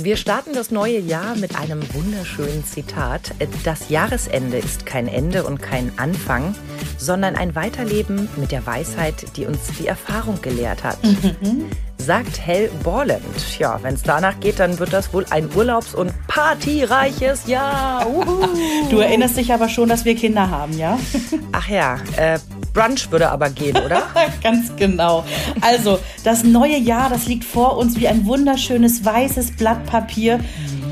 Wir starten das neue Jahr mit einem wunderschönen Zitat. Das Jahresende ist kein Ende und kein Anfang, sondern ein Weiterleben mit der Weisheit, die uns die Erfahrung gelehrt hat. Mhm. Sagt Hell Borland. Ja, wenn es danach geht, dann wird das wohl ein urlaubs- und partyreiches Jahr. Uhu. Du erinnerst dich aber schon, dass wir Kinder haben, ja? Ach ja, äh, Brunch würde aber gehen, oder? Ganz genau. Also, das neue Jahr, das liegt vor uns wie ein wunderschönes weißes Blatt Papier.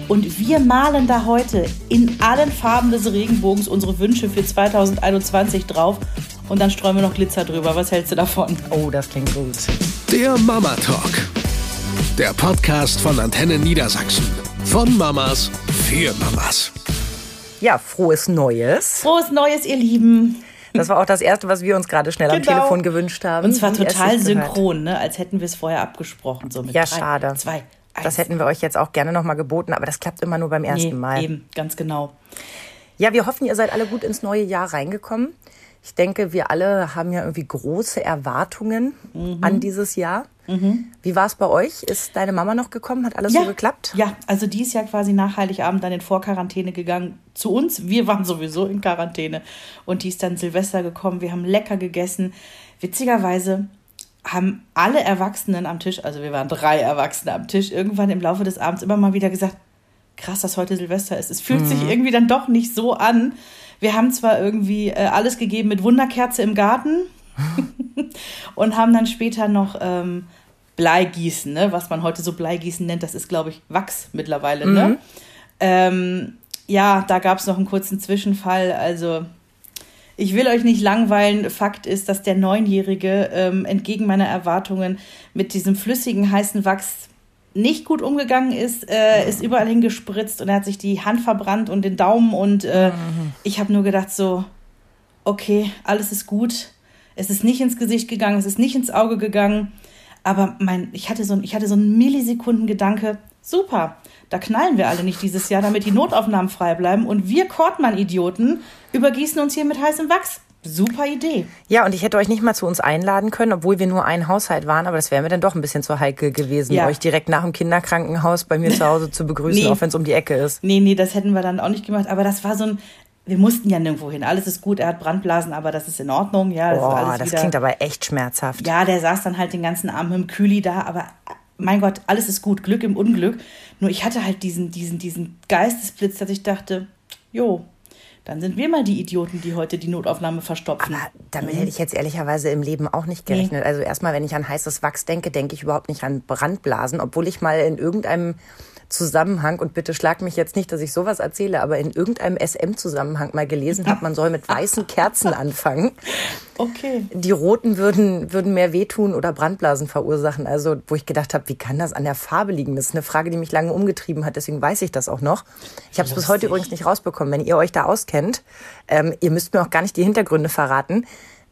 Und wir malen da heute in allen Farben des Regenbogens unsere Wünsche für 2021 drauf. Und dann streuen wir noch Glitzer drüber. Was hältst du davon? Oh, das klingt gut. Der Mama Talk. Der Podcast von Antenne Niedersachsen. Von Mamas für Mamas. Ja, frohes Neues. Frohes Neues, ihr Lieben. Das war auch das Erste, was wir uns gerade schnell genau. am Telefon gewünscht haben. Und zwar total synchron, ne? als hätten wir es vorher abgesprochen. So mit ja, drei, schade. Zwei, eins. Das hätten wir euch jetzt auch gerne nochmal geboten, aber das klappt immer nur beim ersten nee, Mal. Eben, ganz genau. Ja, wir hoffen, ihr seid alle gut ins neue Jahr reingekommen. Ich denke, wir alle haben ja irgendwie große Erwartungen mhm. an dieses Jahr. Mhm. Wie war es bei euch? Ist deine Mama noch gekommen? Hat alles ja, so geklappt? Ja, also die ist ja quasi nach Heiligabend dann in Vorquarantäne gegangen zu uns. Wir waren sowieso in Quarantäne. Und die ist dann Silvester gekommen. Wir haben lecker gegessen. Witzigerweise haben alle Erwachsenen am Tisch, also wir waren drei Erwachsene am Tisch, irgendwann im Laufe des Abends immer mal wieder gesagt, krass, dass heute Silvester ist. Es fühlt mhm. sich irgendwie dann doch nicht so an. Wir haben zwar irgendwie äh, alles gegeben mit Wunderkerze im Garten und haben dann später noch ähm, Bleigießen, ne? was man heute so Bleigießen nennt. Das ist, glaube ich, Wachs mittlerweile. Ne? Mhm. Ne? Ähm, ja, da gab es noch einen kurzen Zwischenfall. Also ich will euch nicht langweilen. Fakt ist, dass der Neunjährige ähm, entgegen meiner Erwartungen mit diesem flüssigen, heißen Wachs nicht gut umgegangen ist, äh, ist überall hingespritzt und er hat sich die Hand verbrannt und den Daumen und äh, mhm. ich habe nur gedacht so, okay, alles ist gut. Es ist nicht ins Gesicht gegangen, es ist nicht ins Auge gegangen, aber mein, ich hatte so, ich hatte so einen Millisekunden-Gedanke, super, da knallen wir alle nicht dieses Jahr, damit die Notaufnahmen frei bleiben und wir Kortmann-Idioten übergießen uns hier mit heißem Wachs. Super Idee. Ja, und ich hätte euch nicht mal zu uns einladen können, obwohl wir nur ein Haushalt waren, aber das wäre mir dann doch ein bisschen zu heikel gewesen, ja. euch direkt nach dem Kinderkrankenhaus bei mir zu Hause zu begrüßen, nee. auch wenn es um die Ecke ist. Nee, nee, das hätten wir dann auch nicht gemacht, aber das war so ein, wir mussten ja nirgendwo hin. Alles ist gut, er hat Brandblasen, aber das ist in Ordnung. Ja, das, Boah, das klingt aber echt schmerzhaft. Ja, der saß dann halt den ganzen Abend mit dem Kühli da, aber mein Gott, alles ist gut, Glück im Unglück. Nur ich hatte halt diesen, diesen, diesen Geistesblitz, dass ich dachte, jo, dann sind wir mal die Idioten, die heute die Notaufnahme verstopfen. Aber damit mhm. hätte ich jetzt ehrlicherweise im Leben auch nicht gerechnet. Nee. Also erstmal, wenn ich an heißes Wachs denke, denke ich überhaupt nicht an Brandblasen, obwohl ich mal in irgendeinem Zusammenhang, und bitte schlag mich jetzt nicht, dass ich sowas erzähle, aber in irgendeinem SM-Zusammenhang mal gelesen habe, man soll mit weißen Kerzen anfangen. Okay. Die roten würden, würden mehr wehtun oder Brandblasen verursachen. Also, wo ich gedacht habe, wie kann das an der Farbe liegen? Das ist eine Frage, die mich lange umgetrieben hat, deswegen weiß ich das auch noch. Ich habe es bis heute übrigens nicht rausbekommen. Wenn ihr euch da auskennt, ähm, ihr müsst mir auch gar nicht die Hintergründe verraten.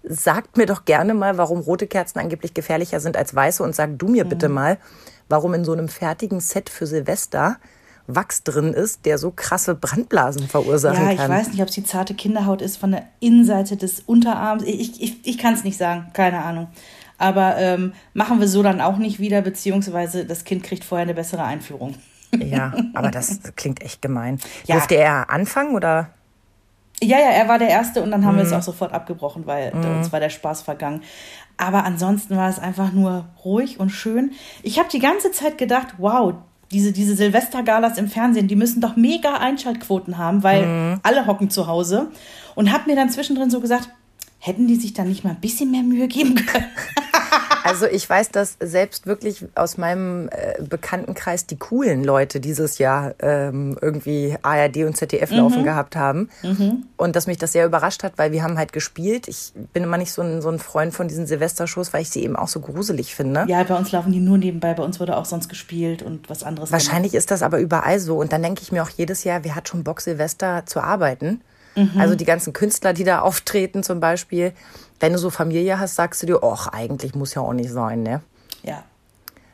Sagt mir doch gerne mal, warum rote Kerzen angeblich gefährlicher sind als weiße und sag du mir mhm. bitte mal, warum in so einem fertigen Set für Silvester Wachs drin ist, der so krasse Brandblasen verursachen kann. Ja, ich kann. weiß nicht, ob es die zarte Kinderhaut ist von der Innenseite des Unterarms. Ich, ich, ich kann es nicht sagen, keine Ahnung. Aber ähm, machen wir so dann auch nicht wieder, beziehungsweise das Kind kriegt vorher eine bessere Einführung. Ja, aber das klingt echt gemein. Ja. Durfte er anfangen oder? Ja, ja, er war der Erste und dann haben mhm. wir es auch sofort abgebrochen, weil mhm. uns war der Spaß vergangen. Aber ansonsten war es einfach nur ruhig und schön. Ich habe die ganze Zeit gedacht, wow, diese, diese Silvestergalas im Fernsehen, die müssen doch mega Einschaltquoten haben, weil mhm. alle hocken zu Hause. Und habe mir dann zwischendrin so gesagt, hätten die sich da nicht mal ein bisschen mehr Mühe geben können? Also ich weiß, dass selbst wirklich aus meinem äh, Bekanntenkreis die coolen Leute dieses Jahr ähm, irgendwie ARD und ZDF mhm. laufen gehabt haben. Mhm. Und dass mich das sehr überrascht hat, weil wir haben halt gespielt. Ich bin immer nicht so ein, so ein Freund von diesen Silvestershows, weil ich sie eben auch so gruselig finde. Ja, bei uns laufen die nur nebenbei. Bei uns wurde auch sonst gespielt und was anderes. Wahrscheinlich gemacht. ist das aber überall so. Und dann denke ich mir auch jedes Jahr, wer hat schon Bock, Silvester zu arbeiten? Mhm. Also die ganzen Künstler, die da auftreten zum Beispiel wenn du so Familie hast, sagst du dir, ach, eigentlich muss ja auch nicht sein, ne? Ja.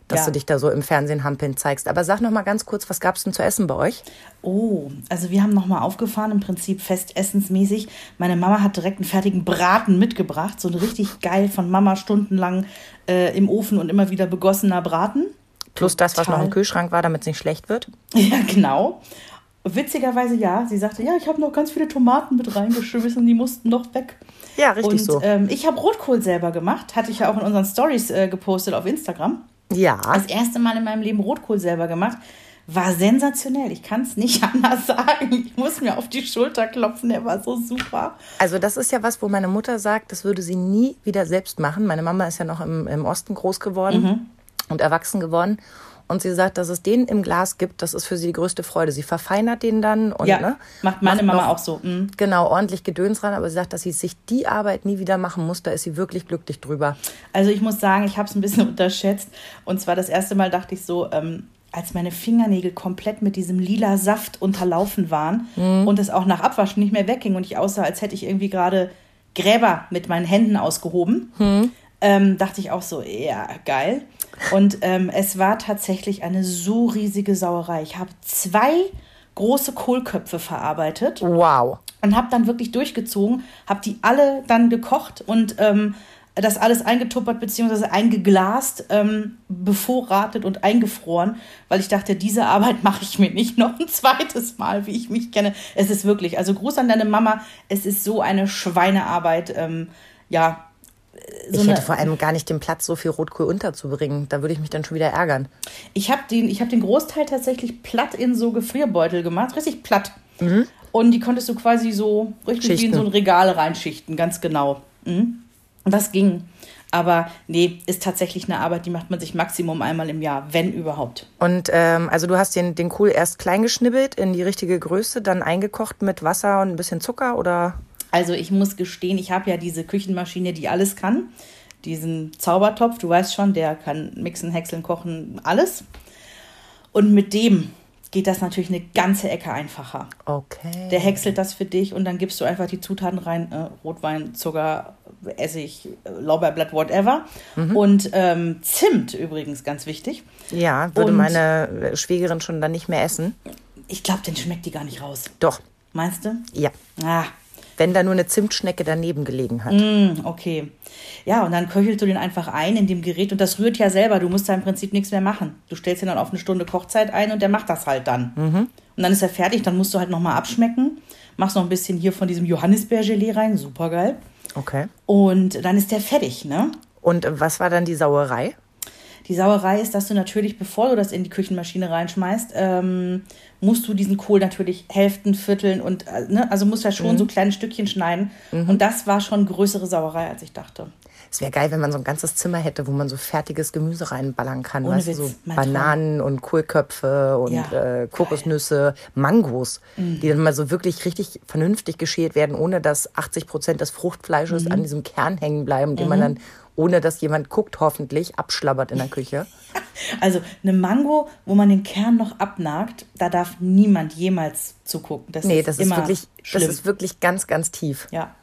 Dass ja. du dich da so im Fernsehen hampeln zeigst. Aber sag noch mal ganz kurz, was gab es denn zu essen bei euch? Oh, also wir haben noch mal aufgefahren, im Prinzip festessensmäßig. Meine Mama hat direkt einen fertigen Braten mitgebracht, so ein richtig geil von Mama stundenlang äh, im Ofen und immer wieder begossener Braten. Plus das, was noch Total. im Kühlschrank war, damit es nicht schlecht wird. Ja, genau. Witzigerweise ja, sie sagte, ja, ich habe noch ganz viele Tomaten mit reingeschmissen, die mussten noch weg. Ja, richtig Und so. ähm, ich habe Rotkohl selber gemacht, hatte ich ja auch in unseren Stories äh, gepostet auf Instagram. ja. Das erste Mal in meinem Leben Rotkohl selber gemacht. War sensationell. Ich kann es nicht anders sagen. Ich muss mir auf die Schulter klopfen. Der war so super. Also das ist ja was, wo meine Mutter sagt, das würde sie nie wieder selbst machen. Meine Mama ist ja noch im, im Osten groß geworden Mhm. und erwachsen geworden. Und sie sagt, dass es den im Glas gibt, das ist für sie die größte Freude. Sie verfeinert den dann und Ja, ne, macht meine Mama noch, auch so. Mhm. Genau, ordentlich Gedöns ran, aber sie sagt, dass sie sich die Arbeit nie wieder machen muss, da ist sie wirklich glücklich drüber. Also ich muss sagen, ich habe es ein bisschen unterschätzt. Und zwar das erste Mal dachte ich so, ähm, als meine Fingernägel komplett mit diesem lila Saft unterlaufen waren und es auch nach Abwaschen nicht mehr wegging und ich aussah, als hätte ich irgendwie gerade Gräber mit meinen Händen ausgehoben, ähm, dachte ich auch so, ja, geil. Und ähm, es war tatsächlich eine so riesige Sauerei. Ich habe zwei große Kohlköpfe verarbeitet Wow. und habe dann wirklich durchgezogen, habe die alle dann gekocht und ähm, das alles eingetuppert bzw. eingeglast, ähm, bevorratet und eingefroren, weil ich dachte, diese Arbeit mache ich mir nicht noch ein zweites Mal, wie ich mich kenne. Es ist wirklich, also Gruß an deine Mama, es ist so eine Schweinearbeit, ähm, ja. So ich hätte vor allem gar nicht den Platz, so viel Rotkohl unterzubringen. Da würde ich mich dann schon wieder ärgern. Ich habe den, ich hab den Großteil tatsächlich platt in so Gefrierbeutel gemacht, richtig platt. Und die konntest du quasi so richtig wie in Schichten. so ein Regal reinschichten, ganz genau. Mhm. Und das ging. Aber nee, ist tatsächlich eine Arbeit, die macht man sich Maximum einmal im Jahr, wenn überhaupt. Und ähm, also du hast den, den Kohl erst klein geschnibbelt in die richtige Größe, dann eingekocht mit Wasser und ein bisschen Zucker oder? Also ich muss gestehen, ich habe ja diese Küchenmaschine, die alles kann. Diesen Zaubertopf, du weißt schon, der kann mixen, häckseln, kochen, alles. Und mit dem geht das natürlich eine ganze Ecke einfacher. Okay. Der häckselt das für dich und dann gibst du einfach die Zutaten rein: äh, Rotwein, Zucker, Essig, Lorbeerblatt, whatever. Und ähm, Zimt übrigens, ganz wichtig. Ja, würde Und- meine Schwägerin schon dann nicht mehr essen. Ich glaube, den schmeckt die gar nicht raus. Doch, Meinst du? ja. Ah, Wenn da nur eine Zimtschnecke daneben gelegen hat. mm, okay. Ja, und dann köchelst du den einfach ein in dem Gerät und das rührt ja selber. Du musst da im Prinzip nichts mehr machen. Du stellst ihn dann auf eine Stunde Kochzeit ein und der macht das halt dann. Und dann ist er fertig, dann musst du halt nochmal abschmecken. Machst noch ein bisschen hier von diesem Johannisbeergelee rein, super geil. Okay. Und dann ist der fertig, ne? Und was war dann die Sauerei? Die Sauerei ist, dass du natürlich, bevor du das in die Küchenmaschine reinschmeißt, ähm, musst du diesen Kohl natürlich Hälften, Vierteln und, äh, ne, also musst du ja schon so kleine Stückchen schneiden. Und das war schon größere Sauerei, als ich dachte. Es wäre geil, wenn man so ein ganzes Zimmer hätte, wo man so fertiges Gemüse reinballern kann. Ohne weißt du, Witz, so mein Traum. Bananen und Kohlköpfe und Ja, Mhm. äh, Kokosnüsse, Mangos, die dann mal so wirklich richtig vernünftig geschält werden, ohne dass 80 Prozent des Fruchtfleisches Mhm. an diesem Kern hängen bleiben, den man dann, ohne dass jemand guckt, hoffentlich abschlabbert in der Küche. Also eine Mango, wo man den Kern noch abnagt, da darf niemand jemals zugucken. Das Nee, ist das ist wirklich, schlimm. das ist wirklich ganz, ganz tief. Ja.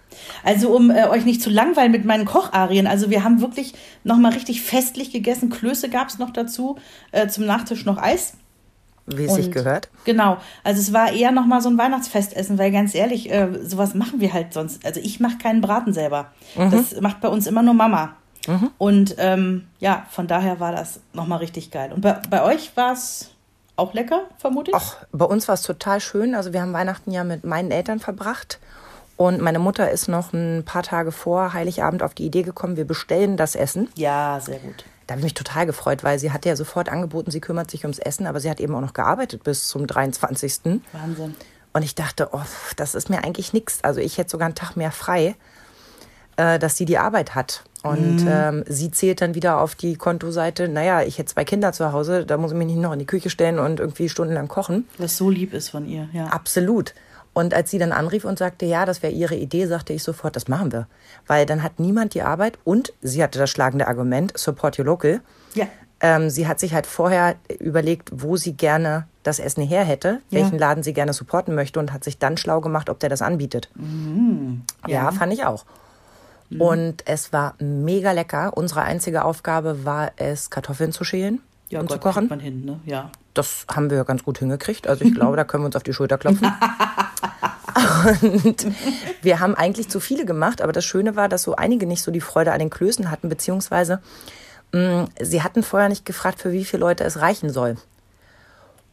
Also um äh, euch nicht zu langweilen mit meinen Kocharien, also wir haben wirklich nochmal richtig festlich gegessen. Klöße gab es noch dazu, äh, zum Nachtisch noch Eis. Wie es sich gehört. Genau, also es war eher nochmal so ein Weihnachtsfestessen, weil ganz ehrlich, äh, sowas machen wir halt sonst. Also ich mache keinen Braten selber. Das macht bei uns immer nur Mama. Und ähm, ja, von daher war das nochmal richtig geil. Und bei, bei euch war es auch lecker, vermute ich? Ach, bei uns war es total schön. Also wir haben Weihnachten ja mit meinen Eltern verbracht. Und meine Mutter ist noch ein paar Tage vor Heiligabend auf die Idee gekommen, wir bestellen das Essen. Ja, sehr gut. Da habe ich mich total gefreut, weil sie hatte ja sofort angeboten, sie kümmert sich ums Essen, aber sie hat eben auch noch gearbeitet bis zum 23. Wahnsinn. Und ich dachte, oh, das ist mir eigentlich nichts. Also ich hätte sogar einen Tag mehr frei, äh, dass sie die Arbeit hat. Und ähm, sie zählt dann wieder auf die Kontoseite, naja, ich hätte zwei Kinder zu Hause, da muss ich mich nicht noch in die Küche stellen und irgendwie stundenlang kochen. Was so lieb ist von ihr, ja. Absolut. Und als sie dann anrief und sagte, ja, das wäre ihre Idee, sagte ich sofort, das machen wir. Weil dann hat niemand die Arbeit und sie hatte das schlagende Argument, support your local. Ja. Ähm, sie hat sich halt vorher überlegt, wo sie gerne das Essen her hätte, Ja. welchen Laden sie gerne supporten möchte und hat sich dann schlau gemacht, ob der das anbietet. Ja, Mhm. Ja. Mhm. fand ich auch. Und es war mega lecker. Unsere einzige Aufgabe war es, Kartoffeln zu schälen Ja, und Gott, zu kochen. man hin, ne? Ja. Das haben wir ganz gut hingekriegt. Also ich glaube, da können wir uns auf die Schulter klopfen. Und wir haben eigentlich zu viele gemacht, aber das Schöne war, dass so einige nicht so die Freude an den Klößen hatten, beziehungsweise Mm, Sie hatten vorher nicht gefragt, für wie viele Leute es reichen soll.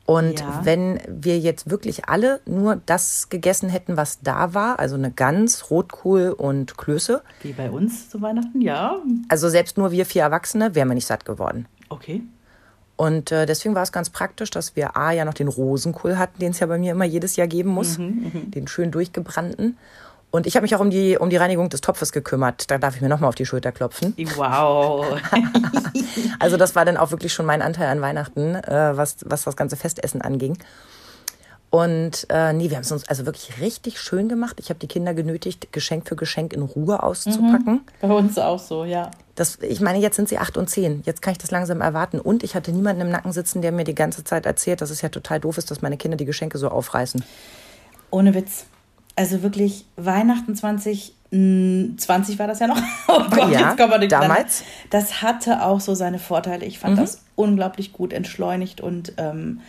Und Ja. wenn wir jetzt wirklich alle nur das gegessen hätten, was da war, also eine Gans, Rotkohl und Klöße, Wie bei uns zu Weihnachten, ja. also selbst nur wir vier Erwachsene, wären wir nicht satt geworden. Okay. Und äh, deswegen war es ganz praktisch, dass wir A ja noch den Rosenkohl hatten, den es ja bei mir immer jedes Jahr geben muss, den schön durchgebrannten. Und ich habe mich auch um die, um die Reinigung des Topfes gekümmert. Da darf ich mir nochmal auf die Schulter klopfen. Wow. Also das war dann auch wirklich schon mein Anteil an Weihnachten, äh, was, was das ganze Festessen anging. Und äh, nee, wir haben es uns also wirklich richtig schön gemacht. Ich habe die Kinder genötigt, Geschenk für Geschenk in Ruhe auszupacken. bei uns auch so, ja. Das, ich meine, jetzt sind sie acht und zehn. Jetzt kann ich das langsam erwarten. Und ich hatte niemanden im Nacken sitzen, der mir die ganze Zeit erzählt, dass es ja total doof ist, dass meine Kinder die Geschenke so aufreißen. Ohne Witz. Also wirklich Weihnachten 20, mh, 20 war das ja noch. Oh Gott, Ja, jetzt kommen wir durcheinander. damals. Das hatte auch so seine Vorteile. Ich fand das unglaublich gut entschleunigt und ähm,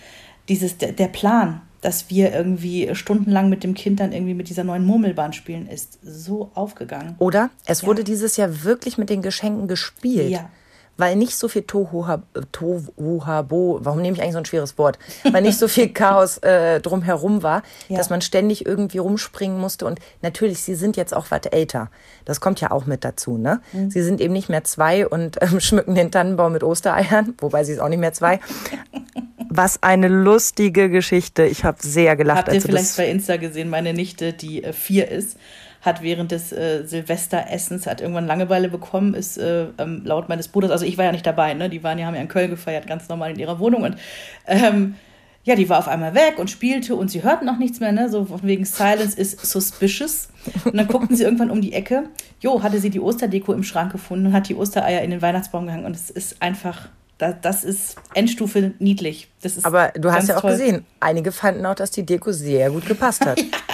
dieses, der, der Plan, dass wir irgendwie stundenlang mit dem Kind dann irgendwie mit dieser neuen Murmelbahn spielen, ist so aufgegangen. Oder? Es Ja. wurde dieses Jahr wirklich mit den Geschenken gespielt. Ja. Weil nicht so viel Tohuha- Tohuhabo, warum nehme ich eigentlich so ein schweres Wort? Weil nicht so viel Chaos äh, drumherum war, Ja. dass man ständig irgendwie rumspringen musste. Und natürlich, sie sind jetzt auch was älter. Das kommt ja auch mit dazu, ne? Mhm. Sie sind eben nicht mehr zwei und ähm, schmücken den Tannenbaum mit Ostereiern, wobei sie ist auch nicht mehr zwei. Was eine lustige Geschichte. Ich habe sehr gelacht, Habt ihr vielleicht bei Insta gesehen, meine Nichte, die äh, vier ist, hat während des äh, Silvesteressens, hat irgendwann Langeweile bekommen, ist äh, ähm, laut meines Bruders, also ich war ja nicht dabei, ne? die waren ja, haben ja in Köln gefeiert, ganz normal in ihrer Wohnung und ähm, ja, die war auf einmal weg und spielte und sie hörten auch nichts mehr, ne? so von wegen Silence is suspicious. Und dann guckten sie irgendwann um die Ecke, jo, hatte sie die Osterdeko im Schrank gefunden und hat die Ostereier in den Weihnachtsbaum gehangen und es ist einfach, das, das ist Endstufe niedlich. Das ist Aber du hast ja auch toll. gesehen, einige fanden auch, dass die Deko sehr gut gepasst hat.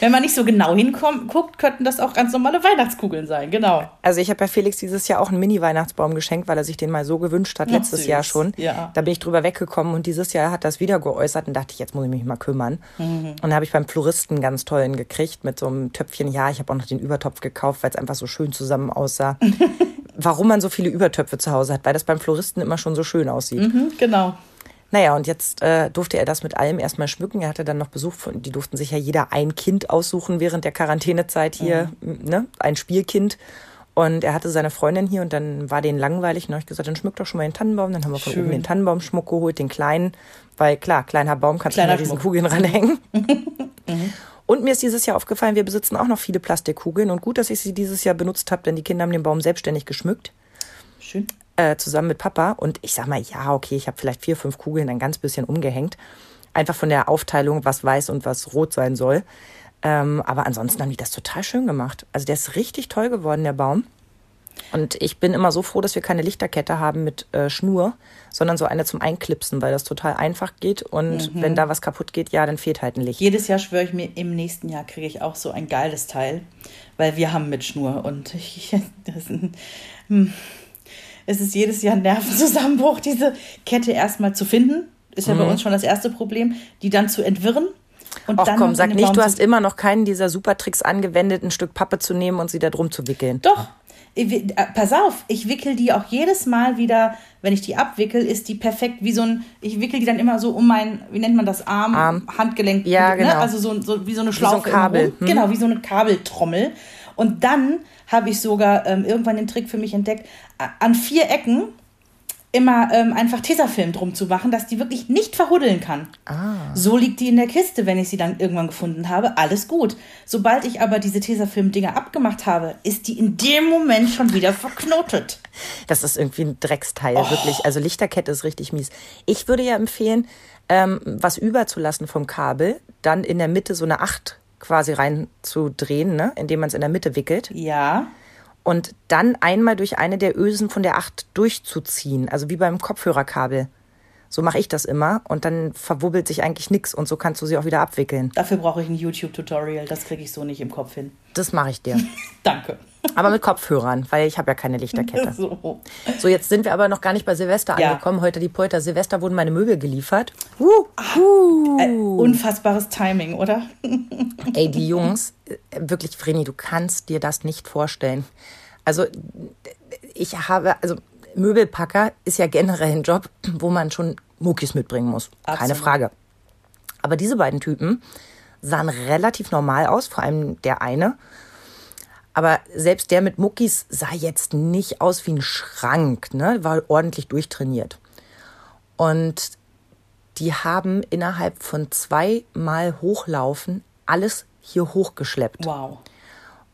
Wenn man nicht so genau hinguckt, könnten das auch ganz normale Weihnachtskugeln sein, genau. Also ich habe ja Felix dieses Jahr auch einen Mini-Weihnachtsbaum geschenkt, weil er sich den mal so gewünscht hat, Ach, letztes süß. Jahr schon. Ja. Da bin ich drüber weggekommen und dieses Jahr hat das wieder geäußert und dachte ich, jetzt muss ich mich mal kümmern. Mhm. Und da habe ich beim Floristen ganz tollen gekriegt mit so einem Töpfchen. Ja, ich habe auch noch den Übertopf gekauft, weil es einfach so schön zusammen aussah. Warum man so viele Übertöpfe zu Hause hat, weil das beim Floristen immer schon so schön aussieht. Mhm, genau. Naja, und jetzt äh, durfte er das mit allem erstmal schmücken. Er hatte dann noch Besuch von, die durften sich ja jeder ein Kind aussuchen während der Quarantänezeit hier, ne? Ein Spielkind. Und er hatte seine Freundin hier und dann war denen langweilig. Und dann habe ich gesagt, dann schmück doch schon mal den Tannenbaum. Dann haben wir von Schön. oben den Tannenbaumschmuck geholt, den kleinen. Weil klar, kleiner Baum kannst du diesen Schmuck. Kugeln ranhängen. Und mir ist dieses Jahr aufgefallen, wir besitzen auch noch viele Plastikkugeln. Und gut, dass ich sie dieses Jahr benutzt habe, denn die Kinder haben den Baum selbstständig geschmückt Schön. Äh, zusammen mit Papa. Und ich sag mal, ja, okay, ich habe vielleicht vier, fünf Kugeln ein ganz bisschen umgehängt. Einfach von der Aufteilung, was weiß und was rot sein soll. Ähm, aber ansonsten haben die das total schön gemacht. Also der ist richtig toll geworden, der Baum. Und ich bin immer so froh, dass wir keine Lichterkette haben mit äh, Schnur, sondern so eine zum Einklipsen, weil das total einfach geht. Und wenn da was kaputt geht, ja, dann fehlt halt ein Licht. Jedes Jahr schwöre ich mir, im nächsten Jahr kriege ich auch so ein geiles Teil, weil wir haben mit Schnur und ich, das ist ein, hm. Es ist jedes Jahr ein Nervenzusammenbruch, diese Kette erstmal zu finden. Ist ja bei uns schon das erste Problem, die dann zu entwirren. Und Och dann komm, sag nicht, Baum du hast immer noch keinen dieser Supertricks angewendet, ein Stück Pappe zu nehmen und sie da drum zu wickeln. Doch. Ich äh, Pass auf, ich wickel die auch jedes Mal wieder, wenn ich die abwickel, ist die perfekt wie so ein, ich wickel die dann immer so um mein, wie nennt man das, Arm, Arm. Handgelenk. Ja, genau. Ne? Also so, so wie so eine so ein Schlaufe. Kabel, hm. Genau, wie so eine Kabeltrommel. Und dann habe ich sogar ähm, irgendwann den Trick für mich entdeckt, an vier Ecken immer ähm, einfach Tesafilm drum zu machen, dass die wirklich nicht verhuddeln kann. Ah. So liegt die in der Kiste, wenn ich sie dann irgendwann gefunden habe. Alles gut. Sobald ich aber diese Tesafilm-Dinger abgemacht habe, ist die in dem Moment schon wieder verknotet. Das ist irgendwie ein Drecksteil, wirklich. Also Lichterkette ist richtig mies. Ich würde ja empfehlen, ähm, was überzulassen vom Kabel, dann in der Mitte so eine Acht quasi reinzudrehen, ne? indem man es in der Mitte wickelt. Ja. Und dann einmal durch eine der Ösen von der Acht durchzuziehen. Also wie beim Kopfhörerkabel. So mache ich das immer. Und dann verwubbelt sich eigentlich nichts und so kannst du sie auch wieder abwickeln. Dafür brauche ich ein YouTube-Tutorial. Das kriege ich so nicht im Kopf hin. Das mache ich dir. Danke. Aber mit Kopfhörern, weil ich habe ja keine Lichterkette. So. So, jetzt sind wir aber noch gar nicht bei Silvester Ja. angekommen. Heute die Polter. Silvester wurden meine Möbel geliefert. Äh, unfassbares Timing, oder? Ey, die Jungs, wirklich, Vreni, du kannst dir das nicht vorstellen. Also, ich habe, also, Möbelpacker ist ja generell ein Job, wo man schon Muckis mitbringen muss. Keine Absolut. Frage. Aber diese beiden Typen sahen relativ normal aus, vor allem der eine. Aber selbst der mit Muckis sah jetzt nicht aus wie ein Schrank, ne? War ordentlich durchtrainiert. Und die haben innerhalb von zweimal Hochlaufen alles hier hochgeschleppt. Wow.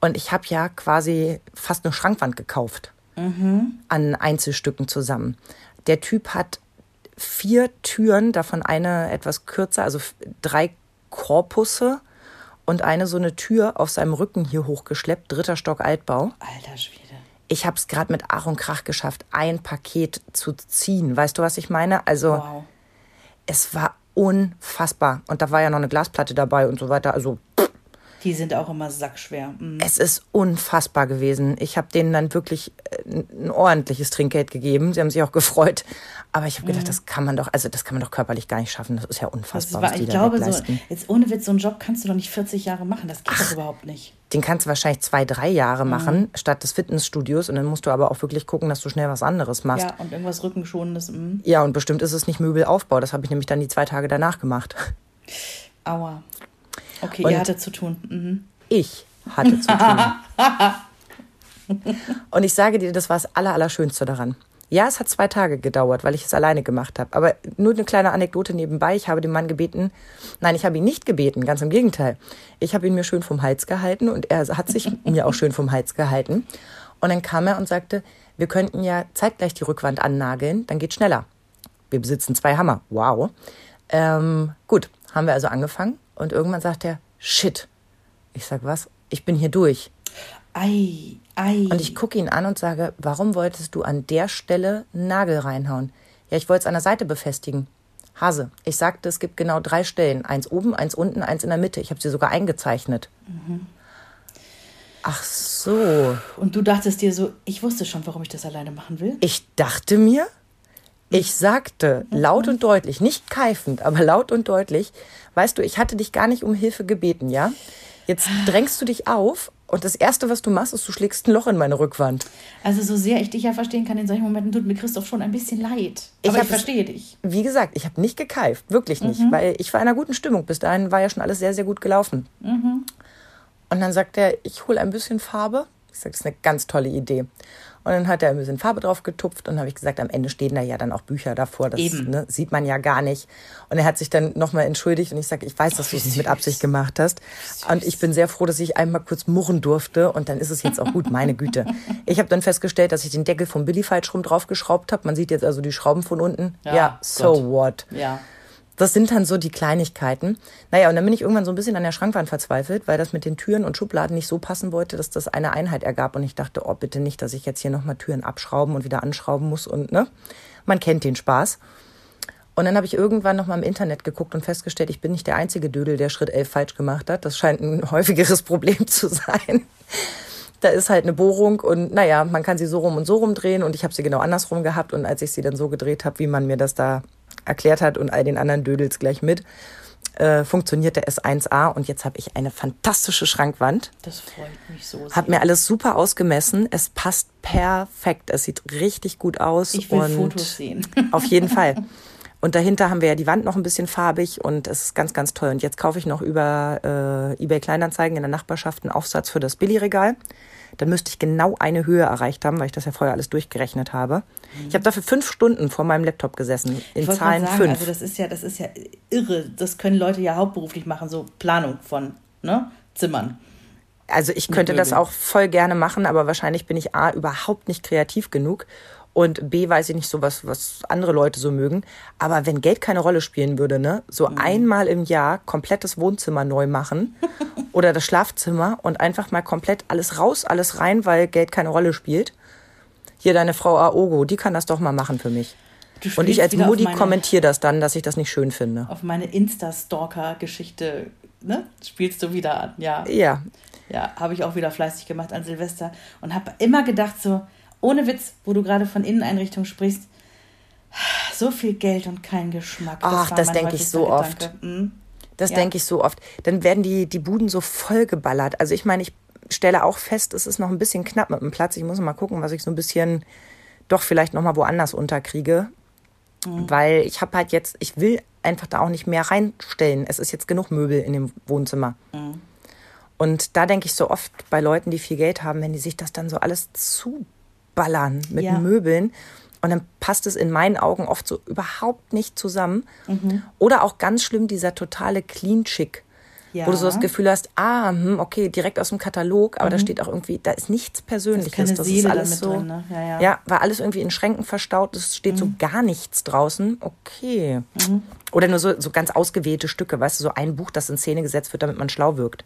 Und ich habe ja quasi fast eine Schrankwand gekauft an Einzelstücken zusammen. Der Typ hat vier Türen, davon eine etwas kürzer, also drei Korpusse und eine so eine Tür auf seinem Rücken hier hochgeschleppt, dritter Stock Altbau. Alter Schwede. Ich habe es gerade mit Ach und Krach geschafft, ein Paket zu ziehen. Weißt du, was ich meine? Also Wow. es war unfassbar. Und da war ja noch eine Glasplatte dabei und so weiter. Also Die sind auch immer sackschwer. Mhm. Es ist unfassbar gewesen. Ich habe denen dann wirklich äh, ein ordentliches Trinkgeld gegeben. Sie haben sich auch gefreut. Aber ich habe gedacht, das kann man doch, also das kann man doch körperlich gar nicht schaffen. Das ist ja unfassbar, war, was die ich da glaube, so, jetzt ohne Witz, so einen Job kannst du doch nicht 40 Jahre machen. Das geht doch überhaupt nicht. Den kannst du wahrscheinlich zwei, drei Jahre Mhm. machen, statt des Fitnessstudios. Und dann musst du aber auch wirklich gucken, dass du schnell was anderes machst. Ja, und irgendwas Rückenschonendes. mhm. Ja, und bestimmt ist es nicht Möbelaufbau. Das habe ich nämlich dann die zwei Tage danach gemacht. Aua. Okay, Und- ihr hattet zu tun. Mhm. Ich hatte zu tun. Und ich sage dir, das war das Aller, Allerschönste daran. Ja, es hat zwei Tage gedauert, weil ich es alleine gemacht habe. Aber nur eine kleine Anekdote nebenbei. Ich habe den Mann gebeten, nein, ich habe ihn nicht gebeten, ganz im Gegenteil. Ich habe ihn mir schön vom Hals gehalten und er hat sich mir auch schön vom Hals gehalten. Und dann kam er und sagte, wir könnten ja zeitgleich die Rückwand annageln, dann geht schneller. Wir besitzen zwei Hammer. Wow. Ähm, gut, haben wir also angefangen und irgendwann sagt er, shit. Ich sag, was? Ich bin hier durch. Ei, ei. Und ich gucke ihn an und sage, warum wolltest du an der Stelle einen Nagel reinhauen? Ja, ich wollte es an der Seite befestigen. Hase, ich sagte, es gibt genau drei Stellen. Eins oben, eins unten, eins in der Mitte. Ich habe sie sogar eingezeichnet. Ach so. Und du dachtest dir so, ich wusste schon, warum ich das alleine machen will. Ich dachte mir, ich sagte laut und deutlich, nicht keifend, aber laut und deutlich, weißt du, ich hatte dich gar nicht um Hilfe gebeten, ja? Jetzt drängst du dich auf und das Erste, was du machst, ist, du schlägst ein Loch in meine Rückwand. Also so sehr ich dich ja verstehen kann, in solchen Momenten tut mir Christoph schon ein bisschen leid. Ich Aber ich verstehe dich. Wie gesagt, ich habe nicht gekeift, wirklich nicht, weil ich war in einer guten Stimmung. Bis dahin war ja schon alles sehr, sehr gut gelaufen. Und dann sagt er, ich hole ein bisschen Farbe. Ich sage, das ist eine ganz tolle Idee. Und dann hat er ein bisschen Farbe drauf getupft und habe ich gesagt, am Ende stehen da ja dann auch Bücher davor. Das ne, sieht man ja gar nicht. Und er hat sich dann nochmal entschuldigt und ich sage, ich weiß, dass du es nicht mit Absicht gemacht hast. Und ich bin sehr froh, dass ich einmal kurz murren durfte und dann ist es jetzt auch gut, meine Güte. Ich habe dann festgestellt, dass ich den Deckel vom Billy falsch rum draufgeschraubt habe. Man sieht jetzt also die Schrauben von unten. Ja, Ja, so Gott. what. Ja. Das sind dann so die Kleinigkeiten. Naja, und dann bin ich irgendwann so ein bisschen an der Schrankwand verzweifelt, weil das mit den Türen und Schubladen nicht so passen wollte, dass das eine Einheit ergab. Und ich dachte, oh, bitte nicht, dass ich jetzt hier nochmal Türen abschrauben und wieder anschrauben muss. Und ne, man kennt den Spaß. Und dann habe ich irgendwann nochmal im Internet geguckt und festgestellt, ich bin nicht der einzige Dödel, der Schritt 11 falsch gemacht hat. Das scheint ein häufigeres Problem zu sein. Da ist halt eine Bohrung und naja, man kann sie so rum und so rum drehen und ich habe sie genau andersrum gehabt und als ich sie dann so gedreht habe, wie man mir das da erklärt hat und all den anderen Dödels gleich mit, äh, funktionierte es 1A und jetzt habe ich eine fantastische Schrankwand. Das freut mich so sehr. Hab mir alles super ausgemessen. Es passt perfekt. Es sieht richtig gut aus. ich will und Fotos sehen. Auf jeden Fall. Und dahinter haben wir ja die Wand noch ein bisschen farbig und es ist ganz, ganz toll. Und jetzt kaufe ich noch über äh, eBay Kleinanzeigen in der Nachbarschaft einen Aufsatz für das Billigregal. Dann müsste ich genau eine Höhe erreicht haben, weil ich das ja vorher alles durchgerechnet habe. Ich habe dafür fünf Stunden vor meinem Laptop gesessen. In Zahlen sagen, fünf. also das ist ja, das ist ja irre. Das können Leute ja hauptberuflich machen, so Planung von ne? Zimmern. Also ich könnte das auch voll gerne machen, aber wahrscheinlich bin ich A, überhaupt nicht kreativ genug und B, weiß ich nicht so, was, was andere Leute so mögen. Aber wenn Geld keine Rolle spielen würde, ne, so einmal im Jahr komplettes Wohnzimmer neu machen oder das Schlafzimmer und einfach mal komplett alles raus, alles rein, weil Geld keine Rolle spielt. Hier deine Frau Aogo, die kann das doch mal machen für mich. Und ich als Mutti kommentiere das dann, dass ich das nicht schön finde. Auf meine Insta-Stalker-Geschichte, ne? Spielst du wieder an, ja. Ja, Ja, habe ich auch wieder fleißig gemacht an Silvester und habe immer gedacht, so, ohne Witz, wo du gerade von Inneneinrichtung sprichst, so viel Geld und kein Geschmack. Ach, war das mein denk ich so oft. Gedanke. Mhm. Das Ja. denke ich so oft. Dann werden die, die Buden so vollgeballert. Also ich meine, ich stelle auch fest, es ist noch ein bisschen knapp mit dem Platz. Ich muss mal gucken, was ich so ein bisschen doch vielleicht nochmal woanders unterkriege. Weil ich habe halt jetzt, ich will einfach da auch nicht mehr reinstellen. Es ist jetzt genug Möbel in dem Wohnzimmer. Und da denke ich so oft bei Leuten, die viel Geld haben, wenn die sich das dann so alles zuballern mit Ja. Möbeln. Und dann passt es in meinen Augen oft so überhaupt nicht zusammen. Mhm. Oder auch ganz schlimm dieser totale Clean-Chick. Ja. Wo du so das Gefühl hast, ah, hm, okay, direkt aus dem Katalog, aber da steht auch irgendwie, da ist nichts Persönliches. Mhm. keine das ist alles so. drin, ne? Ja, ja. ja, war alles irgendwie in Schränken verstaut, es steht so gar nichts draußen. Okay. Mhm. Oder nur so, so ganz ausgewählte Stücke, weißt du, so ein Buch, das in Szene gesetzt wird, damit man schlau wirkt.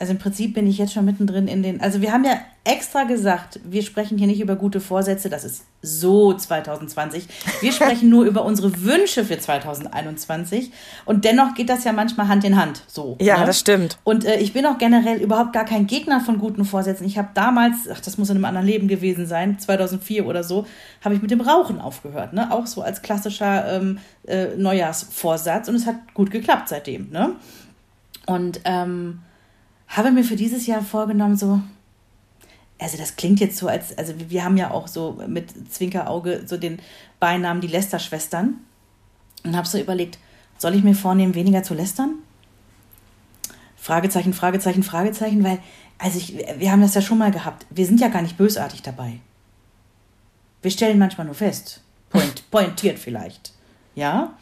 Also im Prinzip bin ich jetzt schon mittendrin in den. Also wir haben ja extra gesagt, wir sprechen hier nicht über gute Vorsätze, das ist so 2020. Wir sprechen nur über unsere Wünsche für 2021. Und dennoch geht das ja manchmal Hand in Hand. So. Ja, ne? das stimmt. Und äh, ich bin auch generell überhaupt gar kein Gegner von guten Vorsätzen. Ich habe damals, ach, das muss in einem anderen Leben gewesen sein, 2004 oder so, habe ich mit dem Rauchen aufgehört. Ne? Auch so als klassischer ähm, äh, Neujahrsvorsatz. Und es hat gut geklappt seitdem. Ne? Und ähm, habe mir für dieses Jahr vorgenommen, so, also das klingt jetzt so, als, also wir haben ja auch so mit Zwinkerauge so den Beinamen die Lästerschwestern. Und habe so überlegt, soll ich mir vornehmen, weniger zu lästern? Fragezeichen, Fragezeichen, Fragezeichen, weil, also ich, wir haben das ja schon mal gehabt. Wir sind ja gar nicht bösartig dabei. Wir stellen manchmal nur fest. Point, pointiert vielleicht. Ja.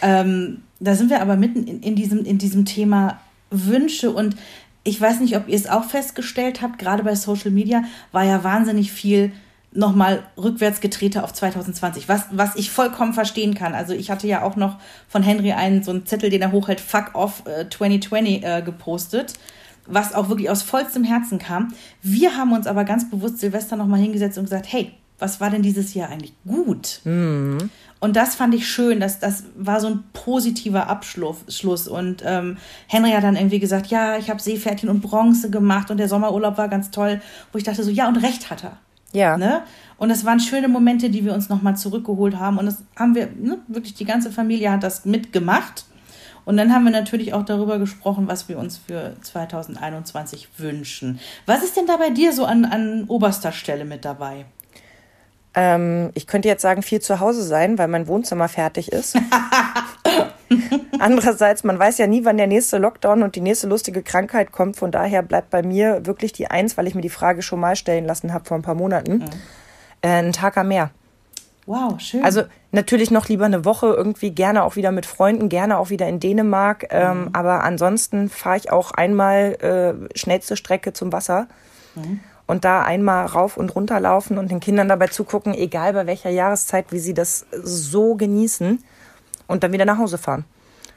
Ähm, da sind wir aber mitten in, in, diesem, in diesem Thema Wünsche und ich weiß nicht, ob ihr es auch festgestellt habt, gerade bei Social Media war ja wahnsinnig viel nochmal rückwärts getrete auf 2020, was, was ich vollkommen verstehen kann. Also ich hatte ja auch noch von Henry einen so einen Zettel, den er hochhält, Fuck off äh, 2020 äh, gepostet, was auch wirklich aus vollstem Herzen kam. Wir haben uns aber ganz bewusst Silvester nochmal hingesetzt und gesagt, hey, was war denn dieses Jahr eigentlich gut? Und das fand ich schön, das, das war so ein positiver Abschluss. Schluss. Und ähm, Henry hat dann irgendwie gesagt, ja, ich habe Seepferdchen und Bronze gemacht und der Sommerurlaub war ganz toll, wo ich dachte so, ja, und recht hat er. Ja. Ne? Und es waren schöne Momente, die wir uns nochmal zurückgeholt haben. Und das haben wir, ne, wirklich die ganze Familie hat das mitgemacht. Und dann haben wir natürlich auch darüber gesprochen, was wir uns für 2021 wünschen. Was ist denn da bei dir so an, an oberster Stelle mit dabei? Ähm, ich könnte jetzt sagen, viel zu Hause sein, weil mein Wohnzimmer fertig ist. Andererseits, man weiß ja nie, wann der nächste Lockdown und die nächste lustige Krankheit kommt. Von daher bleibt bei mir wirklich die Eins, weil ich mir die Frage schon mal stellen lassen habe vor ein paar Monaten. Äh, ein Tag am Meer. Wow, schön. Also natürlich noch lieber eine Woche irgendwie, gerne auch wieder mit Freunden, gerne auch wieder in Dänemark. Ähm, aber ansonsten fahre ich auch einmal äh, schnellste Strecke zum Wasser und da einmal rauf und runter laufen und den Kindern dabei zugucken, egal bei welcher Jahreszeit, wie sie das so genießen und dann wieder nach Hause fahren.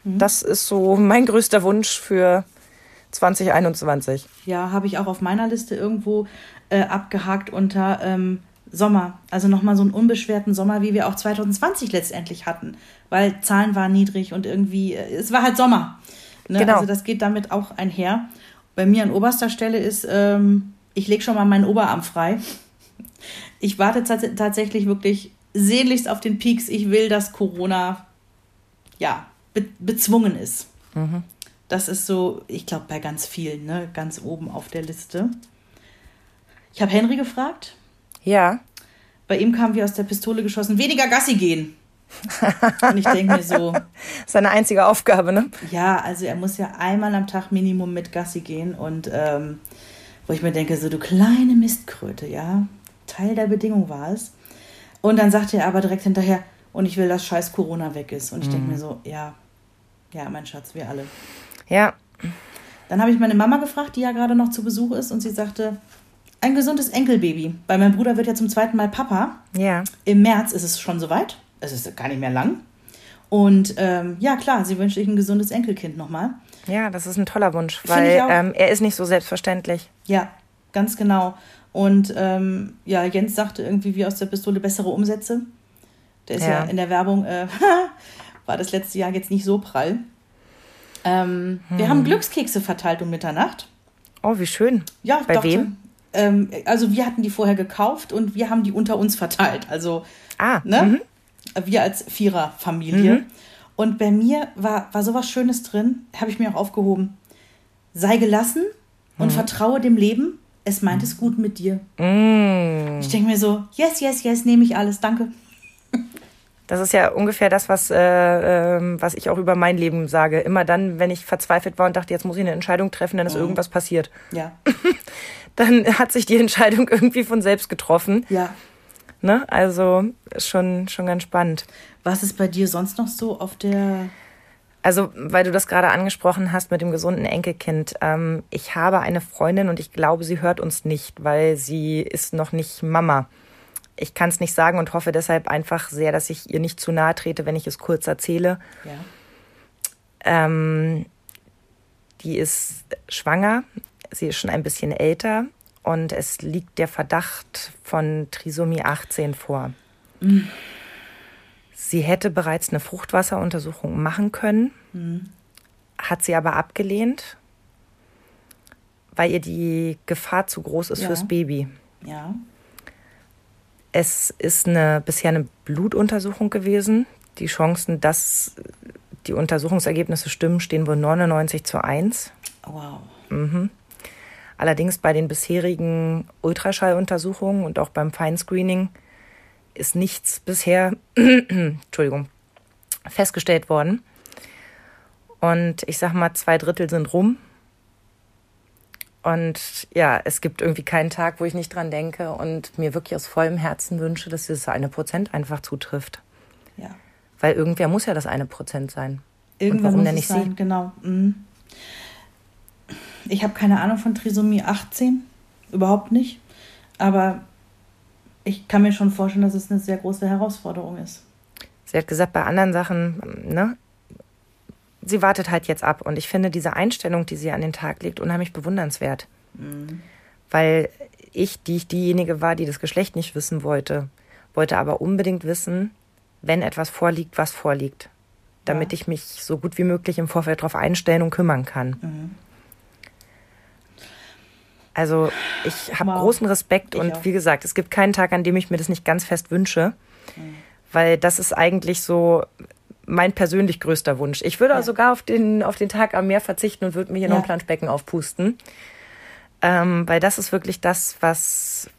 Das ist so mein größter Wunsch für 2021. Ja, habe ich auch auf meiner Liste irgendwo äh, abgehakt unter ähm, Sommer. Also nochmal so einen unbeschwerten Sommer, wie wir auch 2020 letztendlich hatten. Weil Zahlen waren niedrig und irgendwie, äh, es war halt Sommer. Ne? Genau. Also das geht damit auch einher. Bei mir an oberster Stelle ist, ähm, ich lege schon mal meinen Oberarm frei. Ich warte tats tatsächlich wirklich sehnlichst auf den Peaks. Ich will, dass Corona ja be bezwungen ist. Das ist so, ich glaube, bei ganz vielen, ne, ganz oben auf der Liste. Ich habe Henry gefragt. Ja, Bei ihm kam wie aus der Pistole geschossen, weniger Gassi gehen. Und ich denke mir so, seine einzige Aufgabe, ne? ja, also er muss ja einmal am Tag Minimum mit Gassi gehen. Und ähm, wo ich mir denke, so du kleine Mistkröte, ja, Teil der Bedingung war es. Und dann sagte er aber direkt hinterher, und ich will, dass scheiß Corona weg ist. Und ich denke mir so, ja, ja, mein Schatz, wir alle. Ja, Dann habe ich meine Mama gefragt, die ja gerade noch zu Besuch ist, und sie sagte, ein gesundes Enkelbaby. Weil mein Bruder wird ja zum zweiten Mal Papa. ja. Im März ist es schon soweit. Es ist gar nicht mehr lang. Und ähm, ja, klar, sie wünscht sich ein gesundes Enkelkind nochmal. Ja, das ist ein toller Wunsch, weil ähm, er ist nicht so selbstverständlich. Ja, ganz genau. Und ähm, ja, Jens sagte irgendwie wie aus der Pistole bessere Umsätze. Der ist ja, Ja. in der Werbung, äh, war das letzte Jahr jetzt nicht so prall. Ähm, Wir haben Glückskekse verteilt um Mitternacht. Oh, wie schön. Ja, Bei doch, wem? Ähm, also wir hatten die vorher gekauft und wir haben die unter uns verteilt. Also Ah, ne? wir als Viererfamilie. Und bei mir war, war sowas Schönes drin, habe ich mir auch aufgehoben. Sei gelassen und vertraue dem Leben es meint es gut mit dir. Mm. Ich denke mir so, yes, yes, yes, nehme ich alles, danke. Das ist ja ungefähr das, was, äh, äh, was ich auch über mein Leben sage. Immer dann, wenn ich verzweifelt war und dachte, jetzt muss ich eine Entscheidung treffen, dann ist mhm. irgendwas passiert. Ja. dann hat sich die Entscheidung irgendwie von selbst getroffen. Ja. Ne? Also schon, schon ganz spannend. Was ist bei dir sonst noch so auf der also, weil du das gerade angesprochen hast mit dem gesunden Enkelkind. Ähm, ich habe eine Freundin und ich glaube, sie hört uns nicht, weil sie ist noch nicht Mama. Ich kann es nicht sagen und hoffe deshalb einfach sehr, dass ich ihr nicht zu nahe trete, wenn ich es kurz erzähle. Ja. Ähm, die ist schwanger, sie ist schon ein bisschen älter und es liegt der Verdacht von Trisomie 18 vor. Mhm. Sie hätte bereits eine Fruchtwasseruntersuchung machen können, mhm. hat sie aber abgelehnt, weil ihr die Gefahr zu groß ist ja. fürs Baby. Ja. Es ist eine, bisher eine Blutuntersuchung gewesen. Die Chancen, dass die Untersuchungsergebnisse stimmen, stehen wohl 99 zu 1. Wow. Mhm. Allerdings bei den bisherigen Ultraschalluntersuchungen und auch beim Feinscreening ist nichts bisher, Entschuldigung, festgestellt worden. Und ich sag mal, zwei Drittel sind rum. Und ja, es gibt irgendwie keinen Tag, wo ich nicht dran denke und mir wirklich aus vollem Herzen wünsche, dass dieses eine Prozent einfach zutrifft. Ja. Weil irgendwer muss ja das eine Prozent sein. Irgendwann warum muss denn nicht es sein, sie? genau. Mhm. Ich habe keine Ahnung von Trisomie 18, überhaupt nicht. Aber ich kann mir schon vorstellen, dass es eine sehr große Herausforderung ist. Sie hat gesagt, bei anderen Sachen, ne, sie wartet halt jetzt ab. Und ich finde diese Einstellung, die sie an den Tag legt, unheimlich bewundernswert. Mhm. Weil ich, die ich diejenige war, die das Geschlecht nicht wissen wollte, wollte aber unbedingt wissen, wenn etwas vorliegt, was vorliegt. Damit ich mich so gut wie möglich im Vorfeld darauf einstellen und kümmern kann. Mhm. Also ich habe wow. großen Respekt ich und auch. wie gesagt, es gibt keinen Tag, an dem ich mir das nicht ganz fest wünsche, mhm. weil das ist eigentlich so mein persönlich größter Wunsch. Ich würde ja. sogar auf den, auf den Tag am Meer verzichten und würde mir hier ja. noch ein Planschbecken aufpusten, ähm, weil das ist wirklich das, was,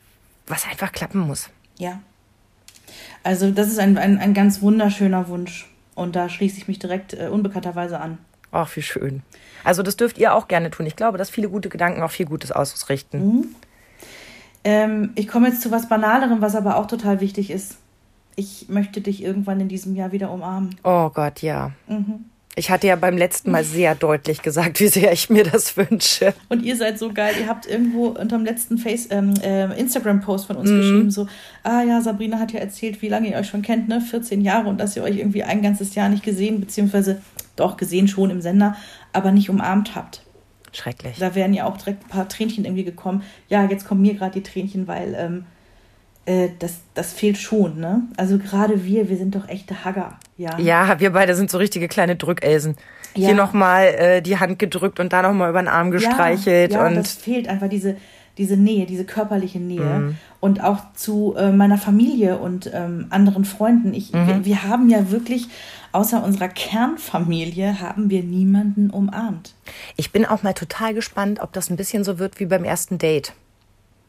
was einfach klappen muss. Ja. Also das ist ein, ein, ein ganz wunderschöner Wunsch und da schließe ich mich direkt äh, unbekannterweise an. Ach, wie schön. Also das dürft ihr auch gerne tun. Ich glaube, dass viele gute Gedanken auch viel Gutes ausrichten. Mhm. Ähm, ich komme jetzt zu was Banalerem, was aber auch total wichtig ist. Ich möchte dich irgendwann in diesem Jahr wieder umarmen. Oh Gott, ja. Mhm. Ich hatte ja beim letzten Mal sehr deutlich gesagt, wie sehr ich mir das wünsche. Und ihr seid so geil. Ihr habt irgendwo unter dem letzten Face, ähm, äh, Instagram-Post von uns mhm. geschrieben, so, ah ja, Sabrina hat ja erzählt, wie lange ihr euch schon kennt, ne? 14 Jahre und dass ihr euch irgendwie ein ganzes Jahr nicht gesehen, beziehungsweise doch gesehen schon im Sender, aber nicht umarmt habt. Schrecklich. Da wären ja auch direkt ein paar Tränchen irgendwie gekommen. Ja, jetzt kommen mir gerade die Tränchen, weil ähm, äh, das, das fehlt schon, ne? Also gerade wir, wir sind doch echte Hagger, ja. Ja, wir beide sind so richtige kleine Drückelsen. Ja. Hier nochmal äh, die Hand gedrückt und da nochmal über den Arm gestreichelt. Ja, ja und das fehlt einfach diese, diese Nähe, diese körperliche Nähe. Mhm. Und auch zu äh, meiner Familie und ähm, anderen Freunden. Ich, mhm. wir, wir haben ja wirklich, außer unserer Kernfamilie, haben wir niemanden umarmt. Ich bin auch mal total gespannt, ob das ein bisschen so wird wie beim ersten Date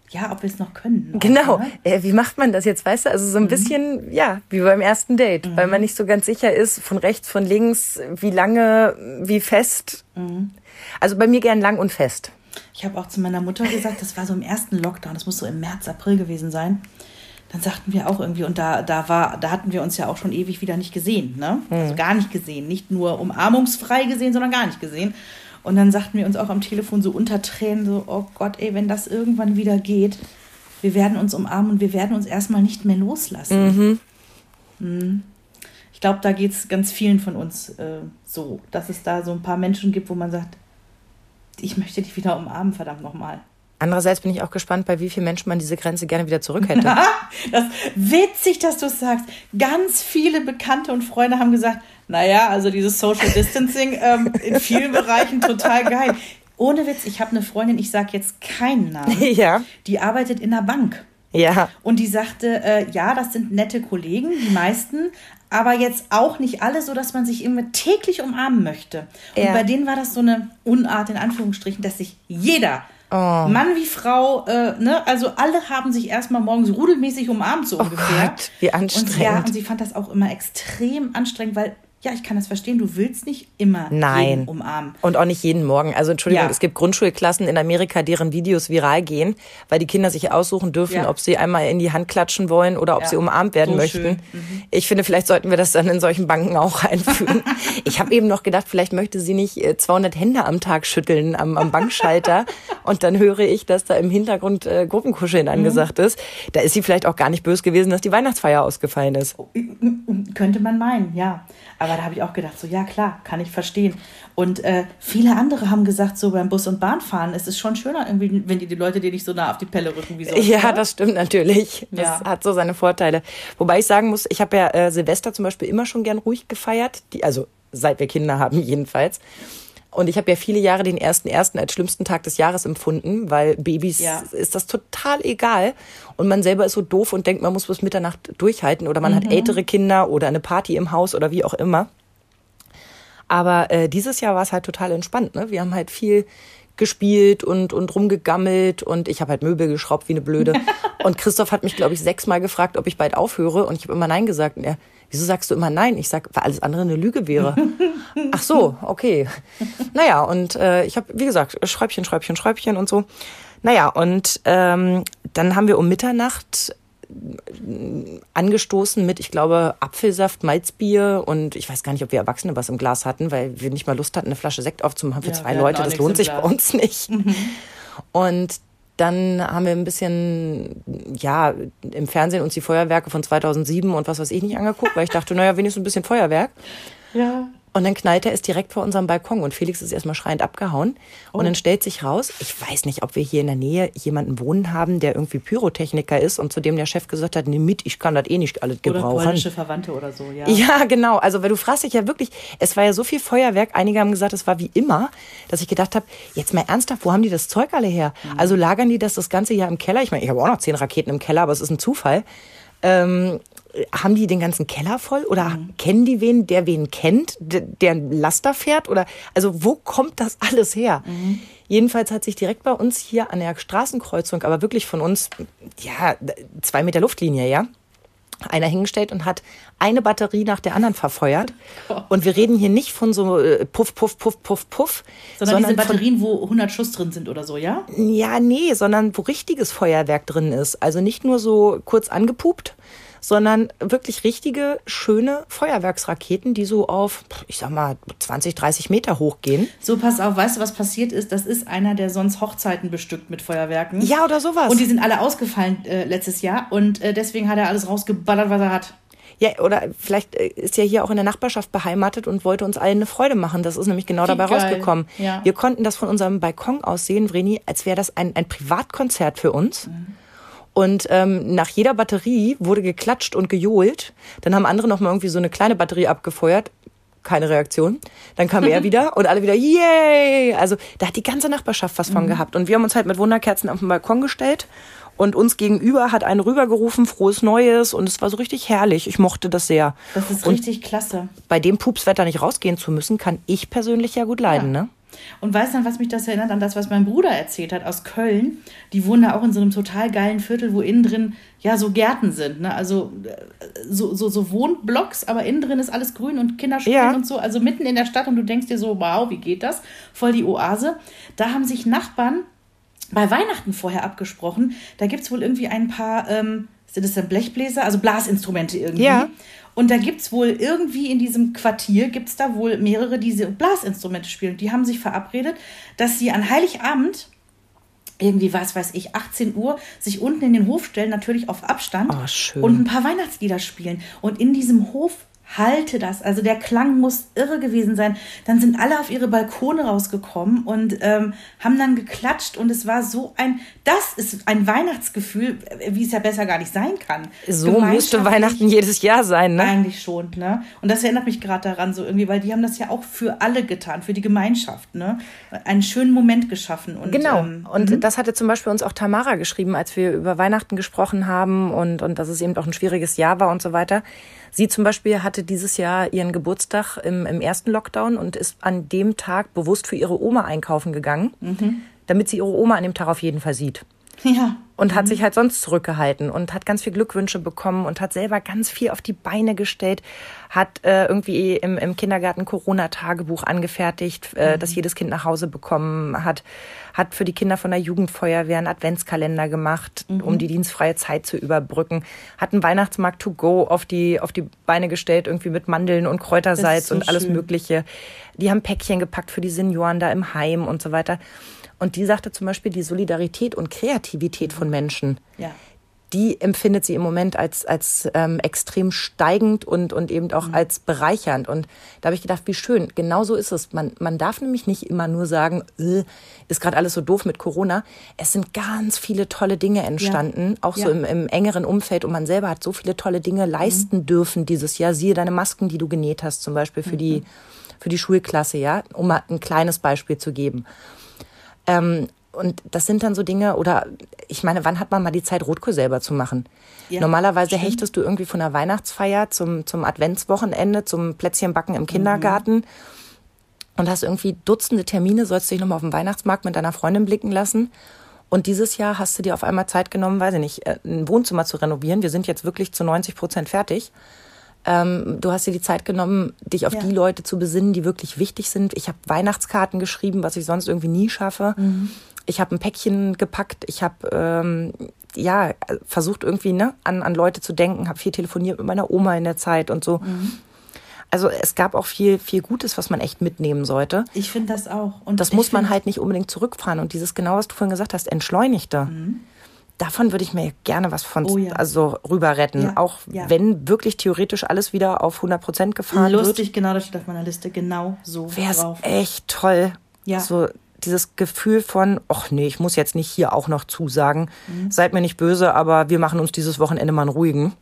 ja, ob wir es noch können. Auch, genau. Ne? Äh, wie macht man das jetzt, weißt du? Also so ein mhm. bisschen, ja, wie beim ersten Date, mhm. weil man nicht so ganz sicher ist, von rechts, von links, wie lange, wie fest. Mhm. Also bei mir gern lang und fest. Ich habe auch zu meiner Mutter gesagt, das war so im ersten Lockdown, das muss so im März, April gewesen sein. Dann sagten wir auch irgendwie, und da, da war, da hatten wir uns ja auch schon ewig wieder nicht gesehen, ne? Also mhm. gar nicht gesehen. Nicht nur umarmungsfrei gesehen, sondern gar nicht gesehen. Und dann sagten wir uns auch am Telefon so unter Tränen, so, oh Gott, ey, wenn das irgendwann wieder geht, wir werden uns umarmen und wir werden uns erstmal nicht mehr loslassen. Mhm. Mhm. Ich glaube, da geht es ganz vielen von uns äh, so, dass es da so ein paar Menschen gibt, wo man sagt, ich möchte dich wieder umarmen, verdammt nochmal. Andererseits bin ich auch gespannt, bei wie vielen Menschen man diese Grenze gerne wieder zurück hätte. das witzig, dass du es sagst. Ganz viele Bekannte und Freunde haben gesagt, naja, also dieses Social Distancing ähm, in vielen Bereichen total geil. Ohne Witz, ich habe eine Freundin, ich sage jetzt keinen Namen, ja. die arbeitet in einer Bank. Ja. Und die sagte, äh, ja, das sind nette Kollegen, die meisten, aber jetzt auch nicht alle, so dass man sich immer täglich umarmen möchte. Und ja. bei denen war das so eine Unart in Anführungsstrichen, dass sich jeder Mann wie Frau, äh, ne? Also alle haben sich erstmal morgens rudelmäßig umarmt, so ungefähr. Gott, wie anstrengend. Und ja, und sie fand das auch immer extrem anstrengend, weil ja, ich kann das verstehen. Du willst nicht immer Nein. jeden umarmen. Und auch nicht jeden Morgen. Also Entschuldigung, Ja. es gibt Grundschulklassen in Amerika, deren Videos viral gehen, weil die Kinder sich aussuchen dürfen, Ja. ob sie einmal in die Hand klatschen wollen oder ob Ja. sie umarmt werden So möchten. Mhm. Ich finde, vielleicht sollten wir das dann in solchen Banken auch einführen. ich habe eben noch gedacht, vielleicht möchte sie nicht äh, 200 Hände am Tag schütteln am, am Bankschalter. und dann höre ich, dass da im Hintergrund äh, Gruppenkuscheln Mhm. angesagt ist. Da ist sie vielleicht auch gar nicht böse gewesen, dass die Weihnachtsfeier ausgefallen ist. Könnte man meinen, ja. Aber da habe ich auch gedacht, so ja klar, kann ich verstehen. Und äh, viele andere haben gesagt, so beim Bus- und Bahnfahren, es ist schon schöner, irgendwie, wenn die, die Leute dir nicht so nah auf die Pelle rücken wie sonst. Ja, oder? das stimmt natürlich. Das Ja. hat so seine Vorteile. Wobei ich sagen muss, ich habe ja äh, Silvester zum Beispiel immer schon gern ruhig gefeiert. Die, also seit wir Kinder haben jedenfalls. Und ich habe ja viele Jahre den ersten ersten als schlimmsten Tag des Jahres empfunden, weil Babys Ja. ist das total egal. Und man selber ist so doof und denkt, man muss bis Mitternacht durchhalten oder man Mhm. hat ältere Kinder oder eine Party im Haus oder wie auch immer. Aber äh, dieses Jahr war es halt total entspannt. Ne? Wir haben halt viel gespielt und, und rumgegammelt und ich habe halt Möbel geschraubt wie eine Blöde. Und Christoph hat mich, glaube ich, sechsmal gefragt, ob ich bald aufhöre und ich habe immer Nein gesagt. Und er, wieso sagst du immer Nein? Ich sag, weil alles andere eine Lüge wäre. Ach so, okay. Naja, und äh, ich habe, wie gesagt, Schräubchen, Schräubchen, Schräubchen und so. Naja, und ähm, dann haben wir um Mitternacht angestoßen mit, ich glaube, Apfelsaft, Malzbier und ich weiß gar nicht, ob wir Erwachsene was im Glas hatten, weil wir nicht mal Lust hatten, eine Flasche Sekt aufzumachen für Ja, zwei Leute. Das lohnt sich bei uns nicht. Und dann haben wir ein bisschen, ja, im Fernsehen uns die Feuerwerke von 2007 und was weiß ich nicht angeguckt, weil ich dachte, naja, wenigstens ein bisschen Feuerwerk. Ja. Und dann knallte es direkt vor unserem Balkon und Felix ist erstmal schreiend abgehauen. Und dann stellt sich raus, ich weiß nicht, ob wir hier in der Nähe jemanden wohnen haben, der irgendwie Pyrotechniker ist und zu dem der Chef gesagt hat, nimm mit, ich kann das eh nicht alles Oder gebrauchen. polnische Verwandte oder so, ja. Ja, genau. Also, weil du fragst dich ja wirklich, es war ja so viel Feuerwerk. Einige haben gesagt, es war wie immer, dass ich gedacht habe, jetzt mal ernsthaft, wo haben die das Zeug alle her? Also lagern die das das ganze Jahr im Keller? Ich meine, ich habe auch noch zehn Raketen im Keller, aber es ist ein Zufall. Ähm, haben die den ganzen Keller voll oder kennen die wen, der wen kennt, der, der ein Laster fährt oder also wo kommt das alles her? Jedenfalls hat sich direkt bei uns hier an der Straßenkreuzung, aber wirklich von uns, ja, zwei Meter Luftlinie, ja, einer hingestellt und hat eine Batterie nach der anderen verfeuert. Und wir reden hier nicht von so äh, Puff, Puff, Puff, Puff, Puff, Sondern, diese von Batterien, wo 100 Schuss drin sind oder so, ja? ja, nee, sondern wo richtiges Feuerwerk drin ist. Also nicht nur so kurz angepupt, sondern wirklich richtige, schöne Feuerwerksraketen, die so auf, ich sag mal, 20, 30 Meter hochgehen. So, pass auf, weißt du, was passiert ist? Das ist einer, der sonst Hochzeiten bestückt mit Feuerwerken. Ja, oder sowas. Und die sind alle ausgefallen äh, letztes Jahr und äh, deswegen hat er alles rausgeballert, was er hat. Ja, oder vielleicht äh, ist ja hier auch in der Nachbarschaft beheimatet und wollte uns allen eine Freude machen. Das ist nämlich genau Wie dabei geil. rausgekommen. Ja. Wir konnten das von unserem Balkon aus sehen, Vreni, als wäre das ein, ein Privatkonzert für uns. Und ähm, nach jeder Batterie wurde geklatscht und gejohlt. Dann haben andere noch mal irgendwie so eine kleine Batterie abgefeuert. Keine Reaktion. Dann kam er wieder und alle wieder, yay! Also da hat die ganze Nachbarschaft was von gehabt. Und wir haben uns halt mit Wunderkerzen auf den Balkon gestellt. Und uns gegenüber hat eine rübergerufen, frohes Neues. Und es war so richtig herrlich. Ich mochte das sehr. Das ist und richtig klasse. bei dem Pupswetter nicht rausgehen zu müssen, kann ich persönlich ja gut leiden, Ja. ne? Und weißt du, an was mich das erinnert? An das, was mein Bruder erzählt hat aus Köln. Die wohnen da auch in so einem total geilen Viertel, wo innen drin ja so Gärten sind. Ne? Also äh, so, so, so Wohnblocks, aber innen drin ist alles grün und Kinder spielen Ja. und so. Also mitten in der Stadt und du denkst dir so, wow, wie geht das? Voll die Oase. Da haben sich Nachbarn bei Weihnachten vorher abgesprochen. Da gibt es wohl irgendwie ein paar, ähm, sind das dann Blechbläser, also Blasinstrumente irgendwie. Ja. Und da gibt es wohl irgendwie in diesem Quartier, gibt es da wohl mehrere, die diese Blasinstrumente spielen. Die haben sich verabredet, dass sie an Heiligabend irgendwie, was weiß ich, 18 Uhr, sich unten in den Hof stellen, natürlich auf Abstand Oh, und ein paar Weihnachtslieder spielen. Und in diesem Hof halte das. Also der Klang muss irre gewesen sein. Dann sind alle auf ihre Balkone rausgekommen und ähm, haben dann geklatscht und es war so ein, das ist ein Weihnachtsgefühl, wie es ja besser gar nicht sein kann. So müsste Weihnachten jedes Jahr sein, ne? eigentlich schon, ne? Und das erinnert mich gerade daran so irgendwie, weil die haben das ja auch für alle getan, für die Gemeinschaft, ne? Einen schönen Moment geschaffen. Und, Genau. Ähm, und das hatte zum Beispiel uns auch Tamara geschrieben, als wir über Weihnachten gesprochen haben und, und dass es eben auch ein schwieriges Jahr war und so weiter. Sie zum Beispiel hatte dieses Jahr ihren Geburtstag im, im ersten Lockdown und ist an dem Tag bewusst für ihre Oma einkaufen gegangen. damit sie ihre Oma an dem Tag auf jeden Fall sieht. Ja. Und hat sich halt sonst zurückgehalten und hat ganz viel Glückwünsche bekommen und hat selber ganz viel auf die Beine gestellt, hat äh, irgendwie im, im Kindergarten Corona-Tagebuch angefertigt, äh, das jedes Kind nach Hause bekommen hat, hat für die Kinder von der Jugendfeuerwehr einen Adventskalender gemacht, um die dienstfreie Zeit zu überbrücken, hat einen Weihnachtsmarkt to go auf die, auf die Beine gestellt, irgendwie mit Mandeln und Kräutersalz so und alles schön. Mögliche. Die haben Päckchen gepackt für die Senioren da im Heim und so weiter. Und die sagte zum Beispiel, die Solidarität und Kreativität von Menschen, Ja. Die empfindet sie im Moment als, als ähm, extrem steigend und, und eben auch als bereichernd. Und da habe ich gedacht, wie schön, genau so ist es. Man, man darf nämlich nicht immer nur sagen, äh, ist gerade alles so doof mit Corona. Es sind ganz viele tolle Dinge entstanden, auch so Ja. im, im engeren Umfeld. Und man selber hat so viele tolle Dinge leisten dürfen dieses Jahr. Siehe deine Masken, die du genäht hast, zum Beispiel für die, für die Schulklasse, ja, um mal ein kleines Beispiel zu geben. Ähm, und das sind dann so Dinge, oder ich meine, wann hat man mal die Zeit, Rotkohl selber zu machen? Ja, Normalerweise stimmt. hechtest du irgendwie von der Weihnachtsfeier zum, zum Adventswochenende, zum Plätzchenbacken im Kindergarten und hast irgendwie Dutzende Termine, sollst dich nochmal auf dem Weihnachtsmarkt mit deiner Freundin blicken lassen. Und dieses Jahr hast du dir auf einmal Zeit genommen, weiß ich nicht, äh, ein Wohnzimmer zu renovieren. Wir sind jetzt wirklich zu 90 Prozent fertig. Ähm, du hast dir die Zeit genommen, dich auf Ja. die Leute zu besinnen, die wirklich wichtig sind. Ich habe Weihnachtskarten geschrieben, was ich sonst irgendwie nie schaffe. Ich habe ein Päckchen gepackt. Ich habe ähm, ja versucht irgendwie ne, an, an Leute zu denken. Habe viel telefoniert mit meiner Oma in der Zeit und so. Also es gab auch viel viel Gutes, was man echt mitnehmen sollte. Ich finde das auch. Und Das muss man halt nicht unbedingt zurückfahren. Und dieses genau, was du vorhin gesagt hast, entschleunigter. Davon würde ich mir gerne was von Mhm. Oh ja. also rüber retten. Ja, Auch ja. wenn wirklich theoretisch alles wieder auf 100 Prozent gefahren wird. Lustig, genau, das steht auf meiner Liste. Genau so wäre es echt toll. Ja. So dieses Gefühl von, ach nee, ich muss jetzt nicht hier auch noch zusagen. Mhm. Seid mir nicht böse, aber wir machen uns dieses Wochenende mal einen ruhigen.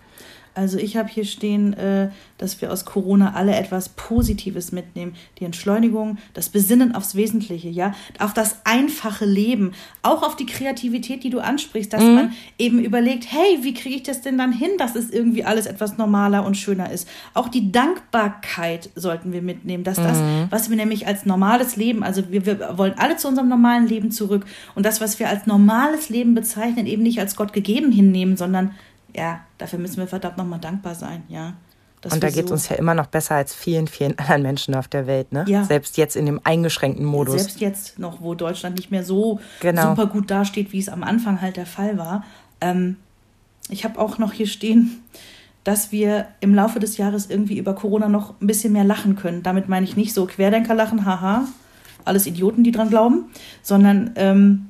Also ich habe hier stehen, äh, dass wir aus Corona alle etwas Positives mitnehmen. Die Entschleunigung, das Besinnen aufs Wesentliche, ja, auf das einfache Leben, auch auf die Kreativität, die du ansprichst, dass man eben überlegt, hey, wie kriege ich das denn dann hin, dass es irgendwie alles etwas normaler und schöner ist. Auch die Dankbarkeit sollten wir mitnehmen, dass das, was wir nämlich als normales Leben, also wir, wir wollen alle zu unserem normalen Leben zurück. Und das, was wir als normales Leben bezeichnen, eben nicht als Gott gegeben hinnehmen, sondern ja, dafür müssen wir verdammt nochmal dankbar sein, ja. Und da geht es so- uns ja immer noch besser als vielen, vielen anderen Menschen auf der Welt. Ne? Ja. Selbst jetzt in dem eingeschränkten Modus. Selbst jetzt noch, wo Deutschland nicht mehr so Genau. super gut dasteht, wie es am Anfang halt der Fall war. Ähm, ich habe auch noch hier stehen, dass wir im Laufe des Jahres irgendwie über Corona noch ein bisschen mehr lachen können. Damit meine ich nicht so Querdenkerlachen, haha, alles Idioten, die dran glauben, sondern ähm,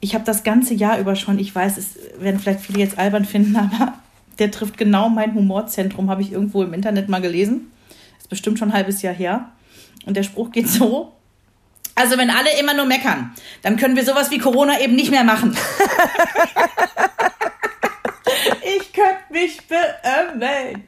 ich habe das ganze Jahr über schon, ich weiß, es werden vielleicht viele jetzt albern finden, aber der trifft genau mein Humorzentrum, habe ich irgendwo im Internet mal gelesen. Ist bestimmt schon ein halbes Jahr her. Und der Spruch geht so. Also wenn alle immer nur meckern, dann können wir sowas wie Corona eben nicht mehr machen. ich könnte mich beömmeln.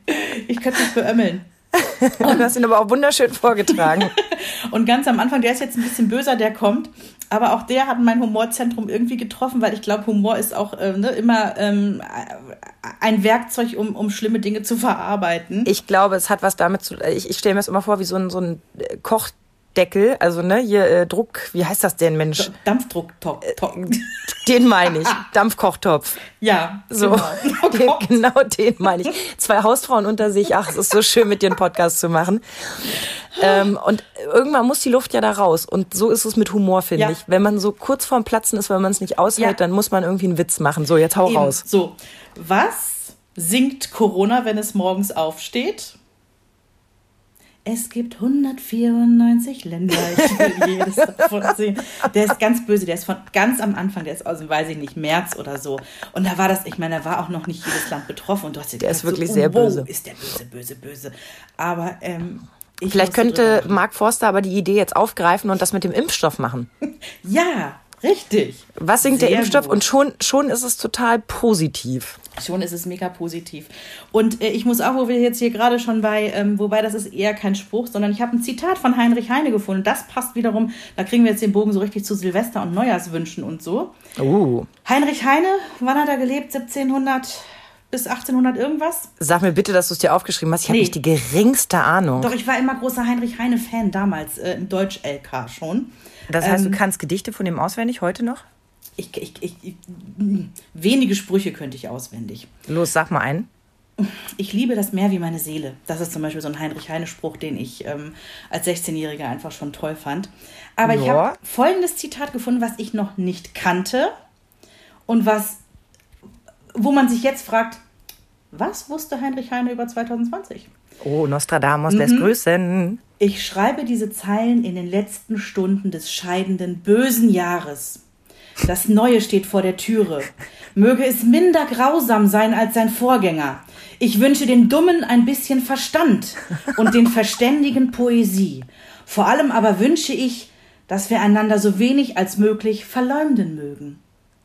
Ich könnte mich beömmeln. Du hast ihn aber auch wunderschön vorgetragen. Und ganz am Anfang, der ist jetzt ein bisschen böser, der kommt. Aber auch der hat mein Humorzentrum irgendwie getroffen, weil ich glaube, Humor ist auch äh, ne, immer ähm, ein Werkzeug, um, um schlimme Dinge zu verarbeiten. Ich glaube, es hat was damit zu Ich, ich stelle mir das immer vor wie so ein, so ein äh, Kochdeckel. Also, ne, hier äh, Druck, wie heißt das denn, Mensch? Dampfdrucktop. Top. Den meine ich. Dampfkochtopf. Ja, So, genau. Oh den, genau den meine ich. Zwei Hausfrauen unter sich. Ach, es ist so schön, mit dir einen Podcast zu machen. Ähm, und irgendwann muss die Luft ja da raus. Und so ist es mit Humor, finde Ja. ich. Wenn man so kurz vorm Platzen ist, wenn man es nicht aushält, Ja. dann muss man irgendwie einen Witz machen. So, jetzt hau Eben. raus. So, was singt Corona, wenn es morgens aufsteht? Es gibt 194 Länder, ich will jedes davon sehen. Der ist ganz böse, der ist von ganz am Anfang, der ist aus, weiß ich nicht, März oder so. Und da war das, ich meine, da war auch noch nicht jedes Land betroffen. Und du hast dir Der ist gedacht, wirklich so, sehr oh, wow, böse. Ist der böse, böse, böse. Aber ähm, ich Vielleicht könnte. Mark Forster aber die Idee jetzt aufgreifen und das mit dem Impfstoff machen. Ja, richtig. Was singt der Sehr Impfstoff? gut. Und schon, schon ist es total positiv. Schon ist es mega positiv. Und äh, ich muss auch, wo wir jetzt hier gerade schon bei, ähm, wobei das ist eher kein Spruch, sondern ich habe ein Zitat von Heinrich Heine gefunden. Das passt wiederum, da kriegen wir jetzt den Bogen so richtig zu Silvester und Neujahrswünschen und so. Uh. Heinrich Heine, wann hat er gelebt? 1700, bis 1800 irgendwas. Sag mir bitte, dass du es dir aufgeschrieben hast. Ich habe Nee. nicht die geringste Ahnung. Doch, ich war immer großer Heinrich Heine-Fan damals, äh, im Deutsch-LK schon. Das heißt, Ähm, du kannst Gedichte von dem auswendig heute noch? Ich, ich, ich, ich, wenige Sprüche könnte ich auswendig. Los, sag mal einen. Ich liebe das Meer wie meine Seele. Das ist zum Beispiel so ein Heinrich-Heine-Spruch, den ich ähm, als 16-Jähriger einfach schon toll fand. Aber ich Ja. habe folgendes Zitat gefunden, was ich noch nicht kannte und was, wo man sich jetzt fragt, was wusste Heinrich Heine über 2020? Oh, Nostradamus Mhm. lässt grüßen. Ich schreibe diese Zeilen in den letzten Stunden des scheidenden bösen Jahres. Das Neue steht vor der Türe. Möge es minder grausam sein als sein Vorgänger. Ich wünsche den Dummen ein bisschen Verstand und den Verständigen Poesie. Vor allem aber wünsche ich, dass wir einander so wenig als möglich verleumden mögen.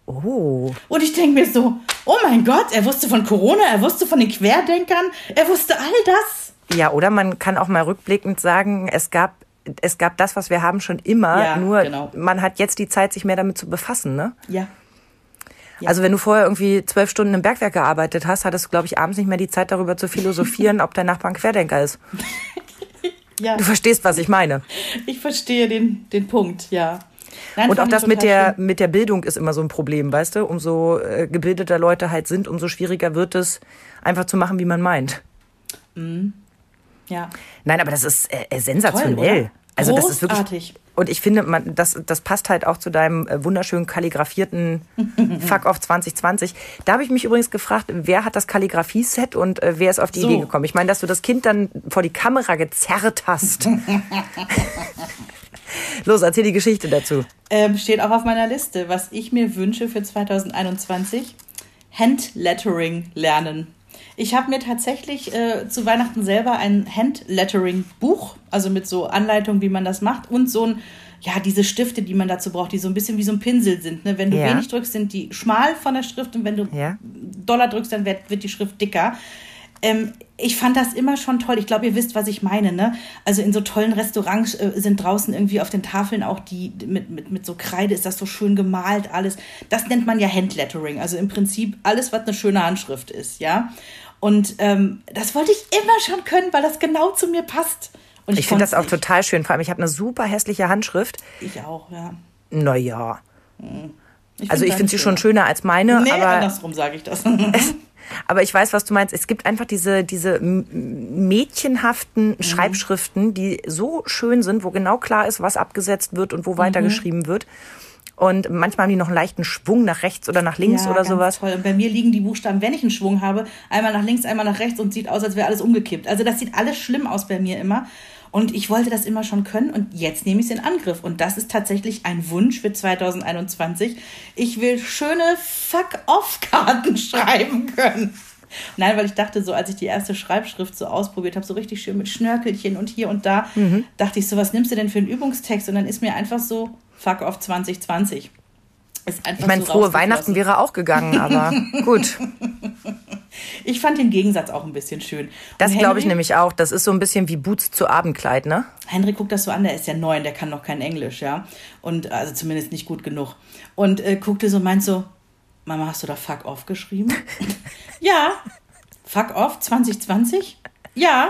Oh. Und ich denke mir so, oh mein Gott, er wusste von Corona, er wusste von den Querdenkern, er wusste all das. Ja, oder man kann auch mal rückblickend sagen, es gab, es gab das, was wir haben, schon immer. Ja, nur genau. man hat jetzt die Zeit, sich mehr damit zu befassen. Ne? Ja, Ja. Also wenn du vorher irgendwie zwölf Stunden im Bergwerk gearbeitet hast, hattest du, glaube ich, abends nicht mehr die Zeit, darüber zu philosophieren, ob dein Nachbar ein Querdenker ist. ja. Du verstehst, was ich meine. Ich verstehe den, den Punkt, ja. Nein, Und auch das mit der, schön. mit der Bildung ist immer so ein Problem, weißt du? Umso äh, gebildeter Leute halt sind, umso schwieriger wird es, einfach zu machen, wie man meint. Ja. Nein, aber das ist äh, äh, sensationell. oder? Also das ist wirklich. Und ich finde, man, das, das passt halt auch zu deinem äh, wunderschön kalligrafierten Fuck off 2020. Da habe ich mich übrigens gefragt, wer hat das Kalligrafie-Set und äh, wer ist auf die So. Idee gekommen? Ich meine, dass du das Kind dann vor die Kamera gezerrt hast. Los, erzähl die Geschichte dazu. Ähm, steht auch auf meiner Liste, was ich mir wünsche für 2021. Handlettering lernen. Ich habe mir tatsächlich äh, zu Weihnachten selber ein Handlettering-Buch, also mit so Anleitungen, wie man das macht, und so ein, ja, diese Stifte, die man dazu braucht, die so ein bisschen wie so ein Pinsel sind. Ne? Wenn du Ja. wenig drückst, sind die schmal von der Schrift und wenn du Ja. Dollar drückst, dann wird, wird die Schrift dicker. Ähm, ich fand das immer schon toll. Ich glaube, ihr wisst, was ich meine. Ne? Also in so tollen Restaurants äh, sind draußen irgendwie auf den Tafeln auch die mit, mit, mit so Kreide ist das so schön gemalt alles. Das nennt man ja Handlettering. Also im Prinzip alles, was eine schöne Handschrift ist, ja. Und ähm, das wollte ich immer schon können, weil das genau zu mir passt. Und Ich finde das auch nicht. total schön. Vor allem, ich habe eine super hässliche Handschrift. Ich auch, ja. Naja. Ich Also ich finde sie schon schöner. als meine, Nee, aber, andersrum sage ich das. aber ich weiß, was du meinst. Es gibt einfach diese, diese mädchenhaften Mhm. Schreibschriften, die so schön sind, wo genau klar ist, was abgesetzt wird und wo Mhm. weitergeschrieben wird. Und manchmal haben die noch einen leichten Schwung nach rechts oder nach links Ja, oder sowas. Toll. Und bei mir liegen die Buchstaben, wenn ich einen Schwung habe, einmal nach links, einmal nach rechts und sieht aus, als wäre alles umgekippt. Also das sieht alles schlimm aus bei mir immer. Und ich wollte das immer schon können und jetzt nehme ich es in Angriff. Und das ist tatsächlich ein Wunsch für 2021. Ich will schöne Fuck-Off-Karten schreiben können. Nein, weil ich dachte so, als ich die erste Schreibschrift so ausprobiert habe, so richtig schön mit Schnörkelchen und hier und da, Mhm. dachte ich so, was nimmst du denn für einen Übungstext? Und dann ist mir einfach so Fuck Off 2020. Ist einfach Ich meine, so frohe. Weihnachten wäre auch gegangen, aber gut. Ich fand den Gegensatz auch ein bisschen schön. Das Und glaube ich nämlich auch. Das ist so ein bisschen wie Boots zu Abendkleid, ne? Henry guckt das so an, der ist ja neun, der kann noch kein Englisch, ja. Und also zumindest nicht gut genug. Und äh, guckte so und meint so, Mama, hast du da Fuck Off geschrieben? ja. Fuck Off 2020? Ja.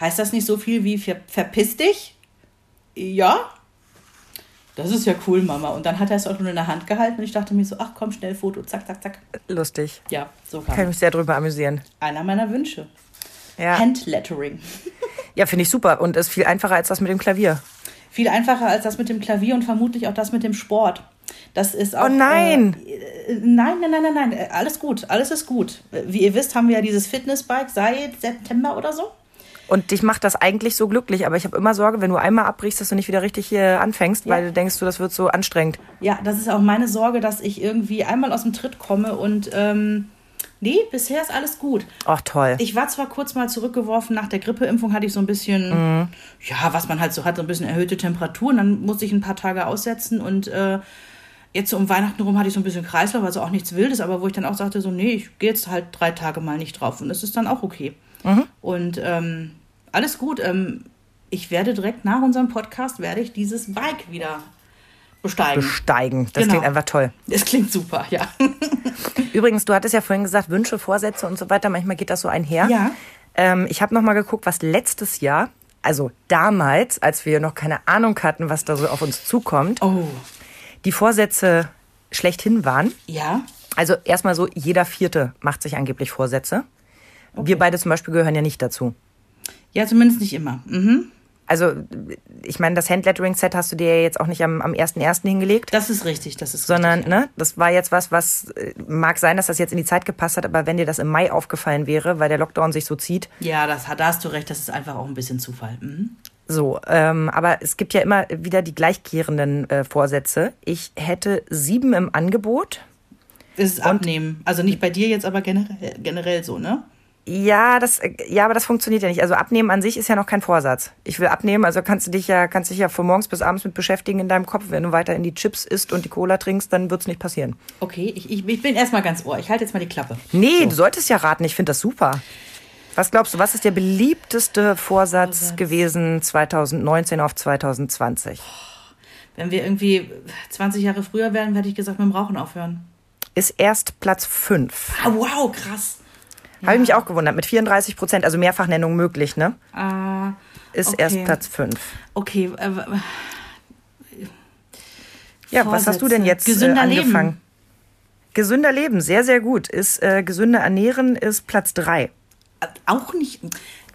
Heißt das nicht so viel wie ver verpiss dich? Ja. Das ist ja cool, Mama. Und dann hat er es auch schon in der Hand gehalten und ich dachte mir so, ach komm, schnell Foto, zack, zack, zack. Lustig. Ja, so Kann ich kam mich sehr drüber amüsieren. einer meiner Wünsche. Ja, Handlettering. ja finde ich super. Und ist viel einfacher als das mit dem Klavier. Viel einfacher als das mit dem Klavier und vermutlich auch das mit dem Sport. Das ist auch. Oh nein! Äh, äh, nein, nein, nein, nein, nein. Äh, Alles gut, alles ist gut. Äh, Wie ihr wisst, haben wir ja dieses Fitnessbike seit September oder so. Und dich macht das eigentlich so glücklich, aber ich habe immer Sorge, wenn du einmal abbrichst, dass du nicht wieder richtig hier anfängst, Ja. weil du denkst, du, das wird so anstrengend. Ja, das ist auch meine Sorge, dass ich irgendwie einmal aus dem Tritt komme und. Ähm, nee, bisher ist alles gut. Ach toll. Ich war zwar kurz mal zurückgeworfen, nach der Grippeimpfung hatte ich so ein bisschen, Mhm. ja, was man halt so hat, so ein bisschen erhöhte Temperaturen. Dann musste ich ein paar Tage aussetzen und äh, jetzt so um Weihnachten rum hatte ich so ein bisschen Kreislauf, also auch nichts Wildes, aber wo ich dann auch sagte, so, nee, ich gehe jetzt halt drei Tage mal nicht drauf und das ist dann auch okay. Mhm. Und ähm, alles gut. Ähm, ich werde direkt nach unserem Podcast, werde ich dieses Bike wieder besteigen. Besteigen. Das Genau. klingt einfach toll. Es klingt super, ja. Übrigens, du hattest ja vorhin gesagt, Wünsche, Vorsätze und so weiter, manchmal geht das so einher. Ja. Ähm, ich habe nochmal geguckt, was letztes Jahr, also damals, als wir noch keine Ahnung hatten, was da so auf uns zukommt, Oh. die Vorsätze schlechthin waren. Ja. Also erstmal so, jeder Vierte macht sich angeblich Vorsätze. Wir beide zum Beispiel gehören ja nicht dazu. Ja, zumindest nicht immer. Mhm. Also, ich meine, das Handlettering-Set hast du dir ja jetzt auch nicht am, am 1.1. hingelegt. Das ist richtig, das ist sondern richtig. ja. ne, das war jetzt was, was äh, mag sein, dass das jetzt in die Zeit gepasst hat, aber wenn dir das im Mai aufgefallen wäre, weil der Lockdown sich so zieht, Ja, das, da hast du recht, das ist einfach auch ein bisschen Zufall. Mhm. so. Ähm, aber es gibt ja immer wieder die gleichkehrenden äh, Vorsätze. Ich hätte sieben im Angebot. Es ist abnehmen. Also nicht bei dir jetzt, aber generell, generell so, ne? Ja, das, äh, ja, aber das funktioniert ja nicht. Also abnehmen an sich ist ja noch kein Vorsatz. Ich will abnehmen, also kannst du dich ja, kannst dich ja von morgens bis abends mit beschäftigen in deinem Kopf. Wenn du weiter in die Chips isst und die Cola trinkst, dann wird's nicht passieren. Okay, ich, ich, ich bin erstmal ganz ohr. Ich halte jetzt mal die Klappe. Nee, du solltest ja raten. Ich finde das super. Was glaubst du, was ist der beliebteste Vorsatz, Vorsatz. gewesen 2019 auf 2020? Wenn wir irgendwie 20 Jahre früher wären, hätte ich gesagt, mit dem Rauchen aufhören. Ist erst Platz 5. Ah, wow, krass. Habe ich mich auch gewundert. Mit 34 Prozent, also Mehrfachnennung möglich, ne? Ah, Ist Okay. erst Platz 5. okay. Äh, Ja, was hast du denn jetzt Gesünder äh, angefangen? Leben. Gesünder Leben, sehr, sehr gut. Ist äh, gesünder Ernähren ist Platz 3. Äh, auch nicht.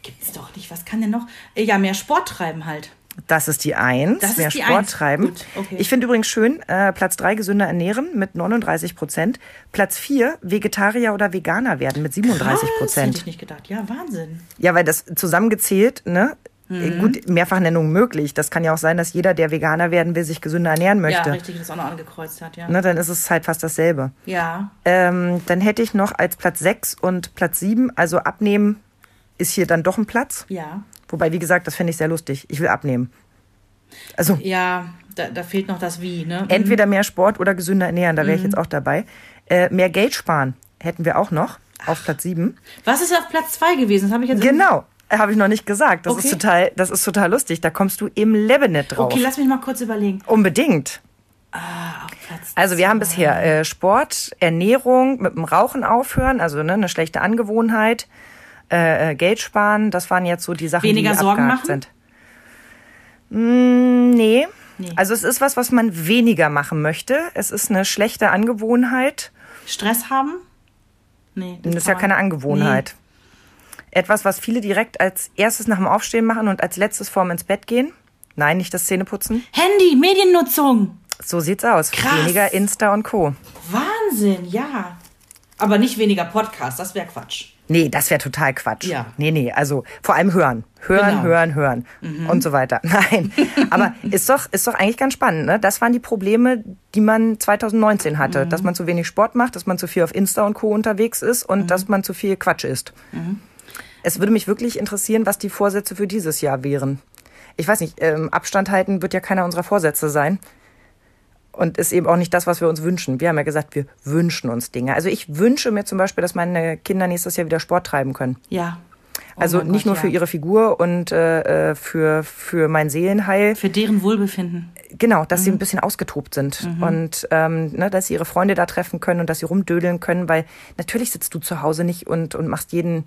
Gibt's doch nicht. Was kann denn noch? Äh, Ja, mehr Sport treiben halt. Das ist die 1. Das mehr Sport Eins. treiben. Okay. Ich finde übrigens schön, äh, Platz 3 gesünder ernähren mit 39 Prozent. Platz 4 Vegetarier oder Veganer werden mit 37 Krass, Prozent. Hätte ich nicht gedacht. Ja, Wahnsinn. Ja, weil das zusammengezählt, ne? Mhm. Gut, Mehrfachnennung möglich. Das kann ja auch sein, dass jeder, der Veganer werden will, sich gesünder ernähren möchte. Ja, richtig, das auch noch angekreuzt hat, ja. Ne, dann ist es halt fast dasselbe. Ja. Ähm, dann hätte ich noch als Platz 6 und Platz 7, also abnehmen ist hier dann doch ein Platz. Ja. Wobei, wie gesagt, das finde ich sehr lustig. Ich will abnehmen. Also Ja, da, da fehlt noch das Wie, ne? entweder mehr Sport oder gesünder ernähren, da wäre Mhm. ich jetzt auch dabei. Äh, mehr Geld sparen hätten wir auch noch auf Platz 7. Was ist auf Platz zwei gewesen? Das habe ich jetzt Genau, habe ich noch nicht gesagt. Das, Okay. ist total, das ist total lustig. Da kommst du im Leben nicht drauf. Okay, lass mich mal kurz überlegen. Unbedingt. Ah, auf Platz Also wir haben bisher äh, Sport, Ernährung, mit dem Rauchen aufhören, also ne, eine schlechte Angewohnheit, äh, äh, Geld sparen, das waren jetzt so die Sachen, Weniger die Sorgen machen? sind. Mm, nee. Nee. Also es ist was, was man weniger machen möchte. Es ist eine schlechte Angewohnheit. Stress haben? Nee. Das ist kann ja keine Angewohnheit. Etwas, was viele direkt als erstes nach dem Aufstehen machen und als letztes vorm ins Bett gehen. Nein, nicht das Zähneputzen. Nee. Handy, Mediennutzung. So sieht's aus. Krass. Weniger Insta und Co. Wahnsinn, ja. Aber nicht weniger Podcast, das wäre Quatsch. Nee, das wäre total Quatsch. Ja. Nee, nee, also vor allem hören. Hören, Genau. hören, hören und so weiter. Nein, aber ist doch, ist doch eigentlich ganz spannend. Ne? Das waren die Probleme, die man 2019 hatte. Dass man zu wenig Sport macht, dass man zu viel auf Insta und Co. unterwegs ist und dass man zu viel Quatsch isst. Es würde mich wirklich interessieren, was die Vorsätze für dieses Jahr wären. Ich weiß nicht, ähm, Abstand halten wird ja keiner unserer Vorsätze sein. Und ist eben auch nicht das, was wir uns wünschen. Wir haben ja gesagt, wir wünschen uns Dinge. Also ich wünsche mir zum Beispiel, dass meine Kinder nächstes Jahr wieder Sport treiben können. Ja. Oh Also nicht Gott, nur für ja. ihre Figur und äh, äh, für, für mein Seelenheil. Für deren Wohlbefinden. Genau, dass sie Mhm. ein bisschen ausgetobt sind und ähm, ne, dass sie ihre Freunde da treffen können und dass sie rumdödeln können, weil natürlich sitzt du zu Hause nicht und, und machst jeden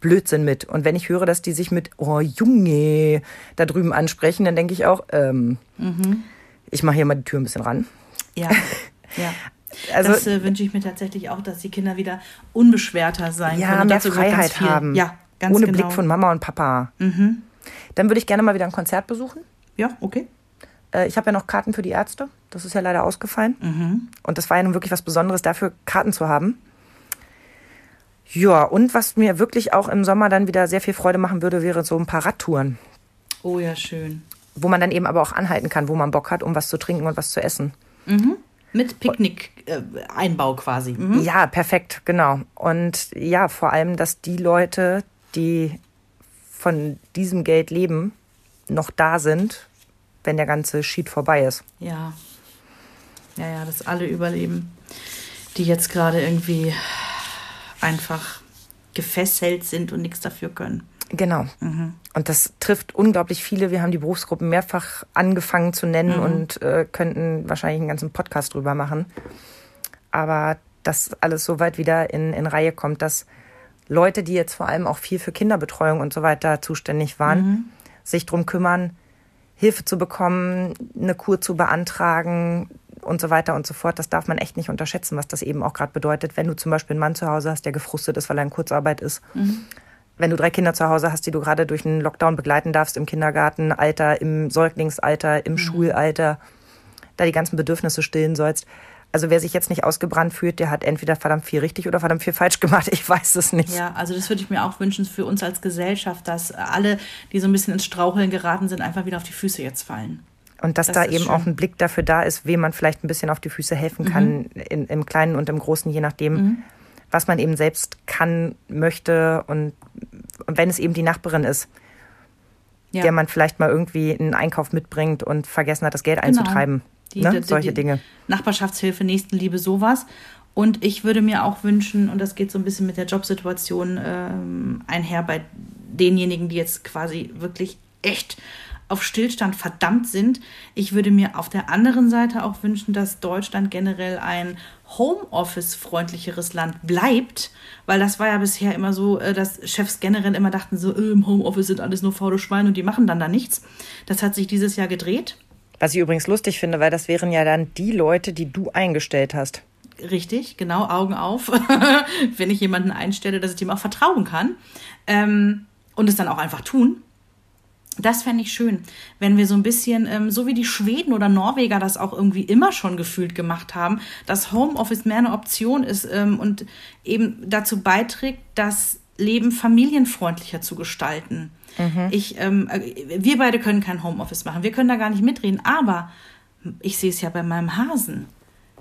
Blödsinn mit. Und wenn ich höre, dass die sich mit, oh Junge, da drüben ansprechen, dann denke ich auch, ähm, Mhm. Ich mache hier mal die Tür ein bisschen ran. Ja. ja. Also das äh, wünsche ich mir tatsächlich auch, dass die Kinder wieder unbeschwerter sein ja, können. Und mehr Freiheit haben. Ja, ganz Ohne genau. Mhm. Blick von Mama und Papa. Dann würde ich gerne mal wieder ein Konzert besuchen. Ja, okay. Äh, Ich habe ja noch Karten für die Ärzte. Das ist ja leider ausgefallen. Und das war ja nun wirklich was Besonderes, dafür Karten zu haben. Ja, und was mir wirklich auch im Sommer dann wieder sehr viel Freude machen würde, wäre so ein paar Radtouren, Oh ja, schön. Wo man dann eben aber auch anhalten kann, wo man Bock hat, um was zu trinken und was zu essen. Mit Picknick-Einbau quasi. Mhm. Ja, perfekt, genau. Und ja, vor allem, dass die Leute, die von diesem Geld leben, noch da sind, wenn der ganze Sheet vorbei ist. Ja. Ja, ja, dass alle überleben, die jetzt gerade irgendwie einfach gefesselt sind und nichts dafür können. Genau. Und das trifft unglaublich viele. Wir haben die Berufsgruppen mehrfach angefangen zu nennen und äh, könnten wahrscheinlich einen ganzen Podcast drüber machen. Aber das alles so weit wieder in, in Reihe kommt, dass Leute, die jetzt vor allem auch viel für Kinderbetreuung und so weiter zuständig waren, Mhm. sich drum kümmern, Hilfe zu bekommen, eine Kur zu beantragen und so weiter und so fort. Das darf man echt nicht unterschätzen, was das eben auch gerade bedeutet, wenn du zum Beispiel einen Mann zu Hause hast, der gefrustet ist, weil er in Kurzarbeit ist. Wenn du drei Kinder zu Hause hast, die du gerade durch einen Lockdown begleiten darfst, im Kindergartenalter, im Säuglingsalter, im Schulalter, da die ganzen Bedürfnisse stillen sollst. Also wer sich jetzt nicht ausgebrannt fühlt, der hat entweder verdammt viel richtig oder verdammt viel falsch gemacht. Ich weiß es nicht. Ja, also das würde ich mir auch wünschen für uns als Gesellschaft, dass alle, die so ein bisschen ins Straucheln geraten sind, einfach wieder auf die Füße jetzt fallen. Und dass Das da eben schön. auch ein Blick dafür da ist, wem man vielleicht ein bisschen auf die Füße helfen kann, in, im Kleinen und im Großen, je nachdem, was man eben selbst kann, möchte. Und, und wenn es eben die Nachbarin ist, Ja. der man vielleicht mal irgendwie einen Einkauf mitbringt und vergessen hat, das Geld einzutreiben. Die- ne? die- die- Solche Dinge. Nachbarschaftshilfe, Nächstenliebe, sowas. Und ich würde mir auch wünschen, und das geht so ein bisschen mit der Jobsituation ähm, einher bei denjenigen, die jetzt quasi wirklich echt auf Stillstand verdammt sind. Ich würde mir auf der anderen Seite auch wünschen, dass Deutschland generell ein Homeoffice-freundlicheres Land bleibt, weil das war ja bisher immer so, äh, dass Chefs generell immer dachten, so äh, im Homeoffice sind alles nur faule Schweine und die machen dann da nichts. Das hat sich dieses Jahr gedreht. Was ich übrigens lustig finde, weil das wären ja dann die Leute, die du eingestellt hast. Richtig, genau, Augen auf, wenn ich jemanden einstelle, dass ich dem auch vertrauen kann ähm, und es dann auch einfach tun. Das fände ich schön, wenn wir so ein bisschen, ähm, so wie die Schweden oder Norweger das auch irgendwie immer schon gefühlt gemacht haben, dass Homeoffice mehr eine Option ist ähm, und eben dazu beiträgt, das Leben familienfreundlicher zu gestalten. Ich, ähm, äh, wir beide können kein Homeoffice machen, wir können da gar nicht mitreden, aber ich sehe es ja bei meinem Hasen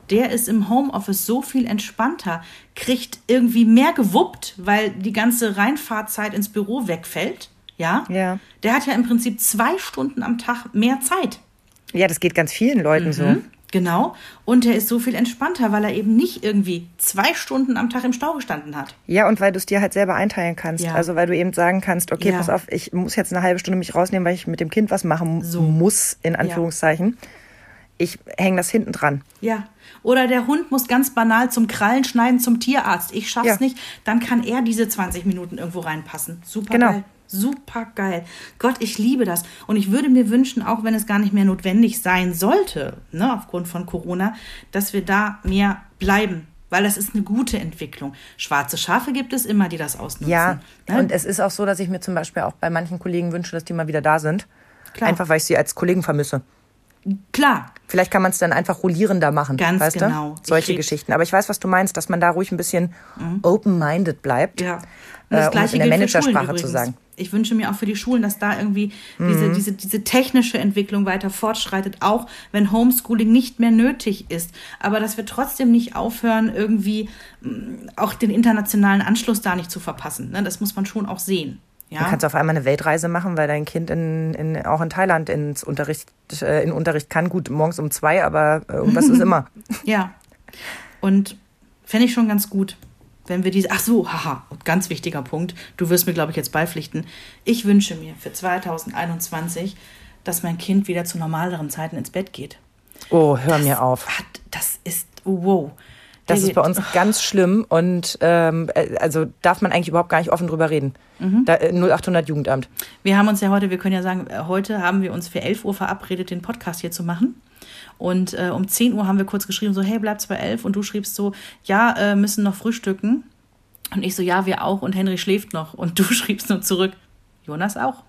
der ist im Homeoffice so viel entspannter, kriegt irgendwie mehr gewuppt, weil die ganze Reinfahrzeit ins Büro wegfällt. Ja? Ja. Der hat ja im Prinzip zwei Stunden am Tag mehr Zeit. Ja, das geht ganz vielen Leuten so. Genau. Und er ist so viel entspannter, weil er eben nicht irgendwie zwei Stunden am Tag im Stau gestanden hat. Ja, und weil du es dir halt selber einteilen kannst. Ja. Also weil du eben sagen kannst, okay, Ja. pass auf, ich muss jetzt eine halbe Stunde mich rausnehmen, weil ich mit dem Kind was machen So. muss, in Anführungszeichen. Ich hänge das hinten dran. Ja. Oder der Hund muss ganz banal zum Krallenschneiden zum Tierarzt. Ich schaff's Ja. nicht. Dann kann er diese 20 Minuten irgendwo reinpassen. Super Genau. geil. Super geil. Gott, ich liebe das. Und ich würde mir wünschen, auch wenn es gar nicht mehr notwendig sein sollte, ne, aufgrund von Corona, dass wir da mehr bleiben. Weil das ist eine gute Entwicklung. Schwarze Schafe gibt es immer, die das ausnutzen. Ja, Ne? und es ist auch so, dass ich mir zum Beispiel auch bei manchen Kollegen wünsche, dass die mal wieder da sind. Klar. Einfach, weil ich sie als Kollegen vermisse. Klar, Vielleicht kann man es dann einfach rollierender machen. Ganz weißt genau. Du? Solche Geschichten. Aber ich weiß, was du meinst, dass man da ruhig ein bisschen open-minded bleibt. Ja. Und Äh, das um gleiche in der Managersprache zu sagen. Ich wünsche mir auch für die Schulen, dass da irgendwie diese, Mhm. diese, diese technische Entwicklung weiter fortschreitet, auch wenn Homeschooling nicht mehr nötig ist. Aber dass wir trotzdem nicht aufhören, irgendwie mh, auch den internationalen Anschluss da nicht zu verpassen. Ne? Das muss man schon auch sehen. Du Ja? kannst auf einmal eine Weltreise machen, weil dein Kind in, in, auch in Thailand ins Unterricht, äh, in Unterricht kann. Gut, morgens um zwei, aber irgendwas ist immer. Ja. Und fände ich schon ganz gut, wenn wir diese. Ach so, haha, ganz wichtiger Punkt. Du wirst mir, glaube ich, jetzt beipflichten. Ich wünsche mir für 2021, dass mein Kind wieder zu normaleren Zeiten ins Bett geht. Oh, hör mir auf. Hat, das ist. Wow. Das ist bei uns geht- ganz schlimm und ähm, äh, also darf man eigentlich überhaupt gar nicht offen drüber reden. Mhm. Da, äh, 0800 Jugendamt. Wir haben uns ja heute, wir können ja sagen, äh, heute haben wir uns für 11 Uhr verabredet, den Podcast hier zu machen. Und äh, um 10 Uhr haben wir kurz geschrieben, so, hey, bleibt's bei 11. Und du schriebst so, ja, äh, müssen noch frühstücken. Und ich so, ja, wir auch. Und Henry schläft noch. Und du schriebst nur zurück, Jonas auch.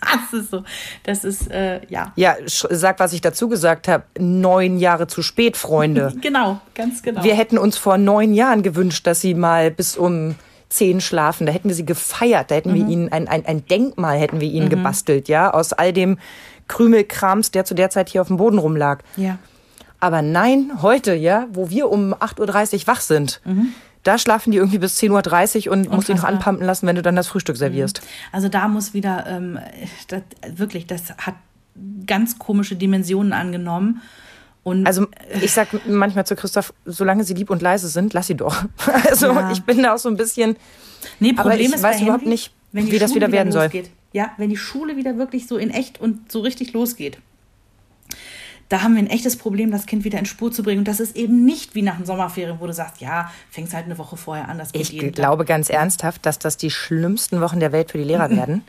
Das ist so, das ist, äh, ja. Ja, sag, was ich dazu gesagt habe. Neun Jahre zu spät, Freunde. Genau, ganz genau. Wir hätten uns vor neun Jahren gewünscht, dass sie mal bis um zehn schlafen. Da hätten wir sie gefeiert. Da hätten wir ihnen ein, ein, ein Denkmal hätten wir ihnen gebastelt, ja, aus all dem Krümelkrams, der zu der Zeit hier auf dem Boden rumlag. ja. Aber nein, heute, ja, wo wir um 8.30 Uhr wach sind, da schlafen die irgendwie bis 10.30 Uhr und musst die noch Unfassbar. anpumpen lassen, wenn du dann das Frühstück servierst. Also da muss wieder, ähm, das, wirklich, das hat ganz komische Dimensionen angenommen. Und Also ich sag manchmal zu Christoph, solange sie lieb und leise sind, lass sie doch. Also Ja. ich bin da auch so ein bisschen, Nee, Aber Problem ich ist weiß überhaupt Henry, nicht, wie das Schule wieder werden soll. Ja, wenn die Schule wieder wirklich so in echt und so richtig losgeht. Da haben wir ein echtes Problem, das Kind wieder in Spur zu bringen. Und das ist eben nicht wie nach den Sommerferien, wo du sagst, ja, fängst halt eine Woche vorher an. Das geht Ich glaube ganz ernsthaft, dass das die schlimmsten Wochen der Welt für die Lehrer werden.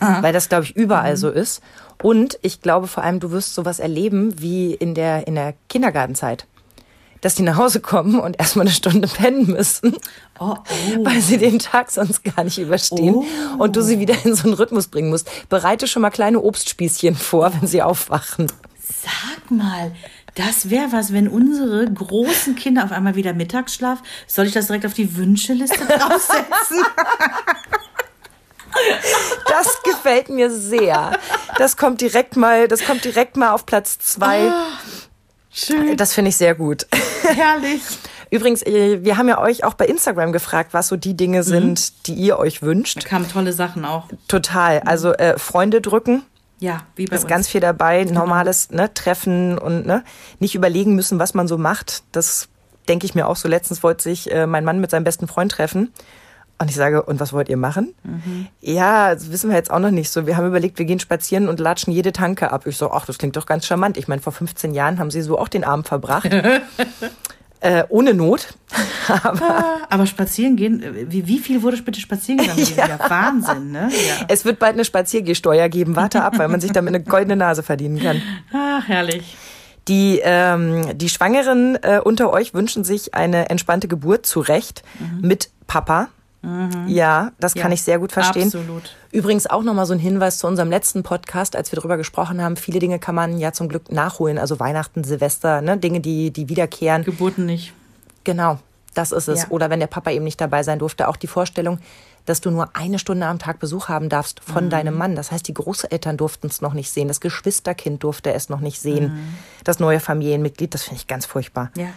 Weil das, glaube ich, überall so ist. Und ich glaube vor allem, du wirst sowas erleben wie in der, in der Kindergartenzeit. Dass die nach Hause kommen und erstmal eine Stunde pennen müssen, Oh, oh. weil sie den Tag sonst gar nicht überstehen Oh. und du sie wieder in so einen Rhythmus bringen musst. Bereite schon mal kleine Obstspießchen vor, wenn sie aufwachen. Sag mal, das wäre was, wenn unsere großen Kinder auf einmal wieder Mittagsschlaf. Soll ich das direkt auf die Wünscheliste draufsetzen? Das gefällt mir sehr. Das kommt direkt mal, das kommt direkt mal auf Platz zwei. Schön, Das finde ich sehr gut. herrlich. Übrigens, äh, wir haben ja euch auch bei Instagram gefragt, was so die Dinge sind, die ihr euch Da wünscht. kamen tolle Sachen auch. Total. Also äh, Freunde drücken, Ja, wie bei ist uns. ganz viel dabei. Normales ne, Treffen und ne, nicht überlegen müssen, was man so macht. Das denke ich mir auch so. Letztens wollte sich äh, mein Mann mit seinem besten Freund treffen. Und ich sage, und was wollt ihr machen? Ja, das wissen wir jetzt auch noch nicht so. Wir haben überlegt, wir gehen spazieren und latschen jede Tanke ab. Ich so, ach, das klingt doch ganz charmant. Ich meine, vor 15 Jahren haben sie so auch den Abend verbracht. äh, ohne Not. Aber spazieren gehen, äh, wie, wie viel wurde bitte spazieren gegangen? Jahr? Wahnsinn, ne? Ja. Es wird bald eine Spaziergehsteuer geben. Warte ab, weil man sich damit eine goldene Nase verdienen kann. Ach, herrlich. Die, ähm, die Schwangeren äh, unter euch wünschen sich eine entspannte Geburt zu Recht mit Papa. Ja, das kann Ja, ich sehr gut verstehen. absolut. Übrigens auch nochmal so ein Hinweis zu unserem letzten Podcast, als wir darüber gesprochen haben. Viele Dinge kann man ja zum Glück nachholen. Also Weihnachten, Silvester, ne? Dinge, die, die wiederkehren. Geburten nicht. Genau, das ist es. Ja. Oder wenn der Papa eben nicht dabei sein durfte, auch die Vorstellung, dass du nur eine Stunde am Tag Besuch haben darfst Mhm. von deinem Mann. Das heißt, die Großeltern durften es noch nicht sehen, das Geschwisterkind durfte es noch nicht sehen, das neue Familienmitglied, das finde ich ganz furchtbar. Mhm. Ja.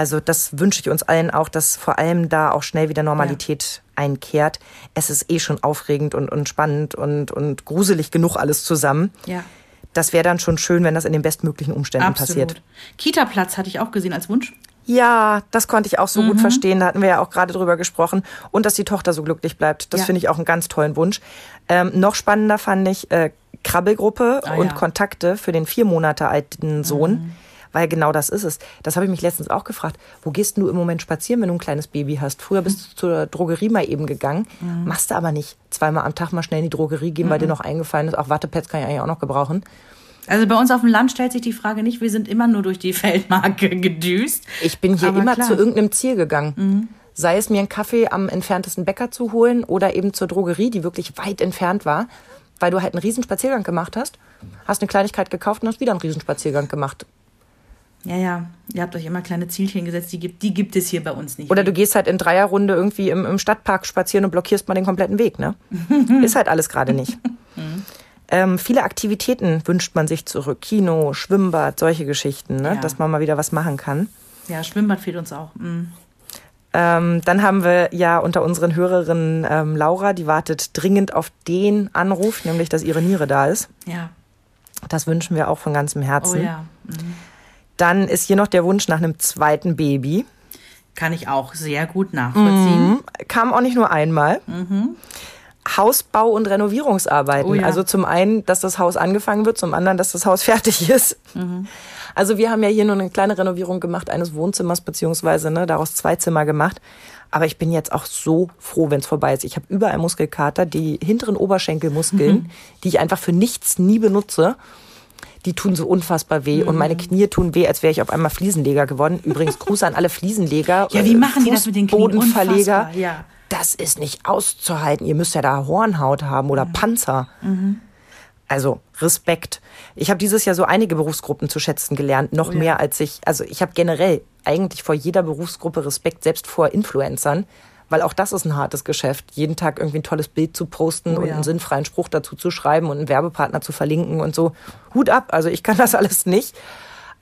Also das wünsche ich uns allen auch, dass vor allem da auch schnell wieder Normalität einkehrt. Es ist eh schon aufregend und, und spannend und, und gruselig genug alles zusammen. Ja. Das wäre dann schon schön, wenn das in den bestmöglichen Umständen Absolut. passiert. Kita-Platz hatte ich auch gesehen als Wunsch. Ja, das konnte ich auch so Mhm. gut verstehen. Da hatten wir ja auch gerade drüber gesprochen. Und dass die Tochter so glücklich bleibt. Das Ja. finde ich auch einen ganz tollen Wunsch. Ähm, noch spannender fand ich äh, Krabbelgruppe Ah, und ja. Mhm. Kontakte für den vier Monate alten Sohn. Weil genau das ist es. Das habe ich mich letztens auch gefragt. Wo gehst denn du im Moment spazieren, wenn du ein kleines Baby hast? Früher bist du zur Drogerie mal eben gegangen. Mhm. Machst du aber nicht. Zweimal am Tag mal schnell in die Drogerie gehen, weil dir noch eingefallen ist. Auch Wattepads kann ich eigentlich auch noch gebrauchen. Also bei uns auf dem Land stellt sich die Frage nicht, wir sind immer nur durch die Feldmarke gedüst. Ich bin hier Aber immer klar. zu irgendeinem Ziel gegangen. Sei es mir einen Kaffee am entferntesten Bäcker zu holen oder eben zur Drogerie, die wirklich weit entfernt war, weil du halt einen Riesenspaziergang gemacht hast, hast eine Kleinigkeit gekauft und hast wieder einen Riesenspaziergang gemacht. Ja, ja, ihr habt euch immer kleine Zielchen gesetzt, die gibt, die gibt es hier bei uns nicht. Oder du gehst halt in Dreierrunde irgendwie im, im Stadtpark spazieren und blockierst mal den kompletten Weg, ne? Ist halt alles gerade nicht. ähm, viele Aktivitäten wünscht man sich zurück. Kino, Schwimmbad, solche Geschichten, ne? Ja. Dass man mal wieder was machen kann. ja, Schwimmbad fehlt uns auch. Mhm. Ähm, dann haben wir ja unter unseren Hörerinnen ähm, Laura, die wartet dringend auf den Anruf, nämlich dass ihre Niere da ist. Ja. Das wünschen wir auch von ganzem Oh Herzen. ja. Mhm. Dann ist hier noch der Wunsch nach einem zweiten Baby. Kann ich auch sehr gut nachvollziehen. Kam auch nicht nur einmal. Hausbau und Renovierungsarbeiten. Oh ja. Also zum einen, dass das Haus angefangen wird, zum anderen, dass das Haus fertig ist. Also wir haben ja hier nur eine kleine Renovierung gemacht eines Wohnzimmers, beziehungsweise ne, daraus zwei Zimmer gemacht. Aber ich bin jetzt auch so froh, wenn es vorbei ist. Ich habe überall Muskelkater, die hinteren Oberschenkelmuskeln, die ich einfach für nichts nie benutze. Die tun so unfassbar weh und meine Knie tun weh, als wäre ich auf einmal Fliesenleger geworden. Übrigens Gruß an alle Fliesenleger. Ja, wie äh, machen die das mit den Knien? Fußbodenverleger. Unfassbar, ja. Das ist nicht auszuhalten. Ihr müsst ja da Hornhaut haben oder Panzer. Also Respekt. Ich habe dieses Jahr so einige Berufsgruppen zu schätzen gelernt, noch Oh ja. mehr als ich. Also ich habe generell eigentlich vor jeder Berufsgruppe Respekt, selbst vor Influencern, weil auch das ist ein hartes Geschäft, jeden Tag irgendwie ein tolles Bild zu posten Oh und ja. einen sinnfreien Spruch dazu zu schreiben und einen Werbepartner zu verlinken und so. Hut ab. Also ich kann das alles nicht.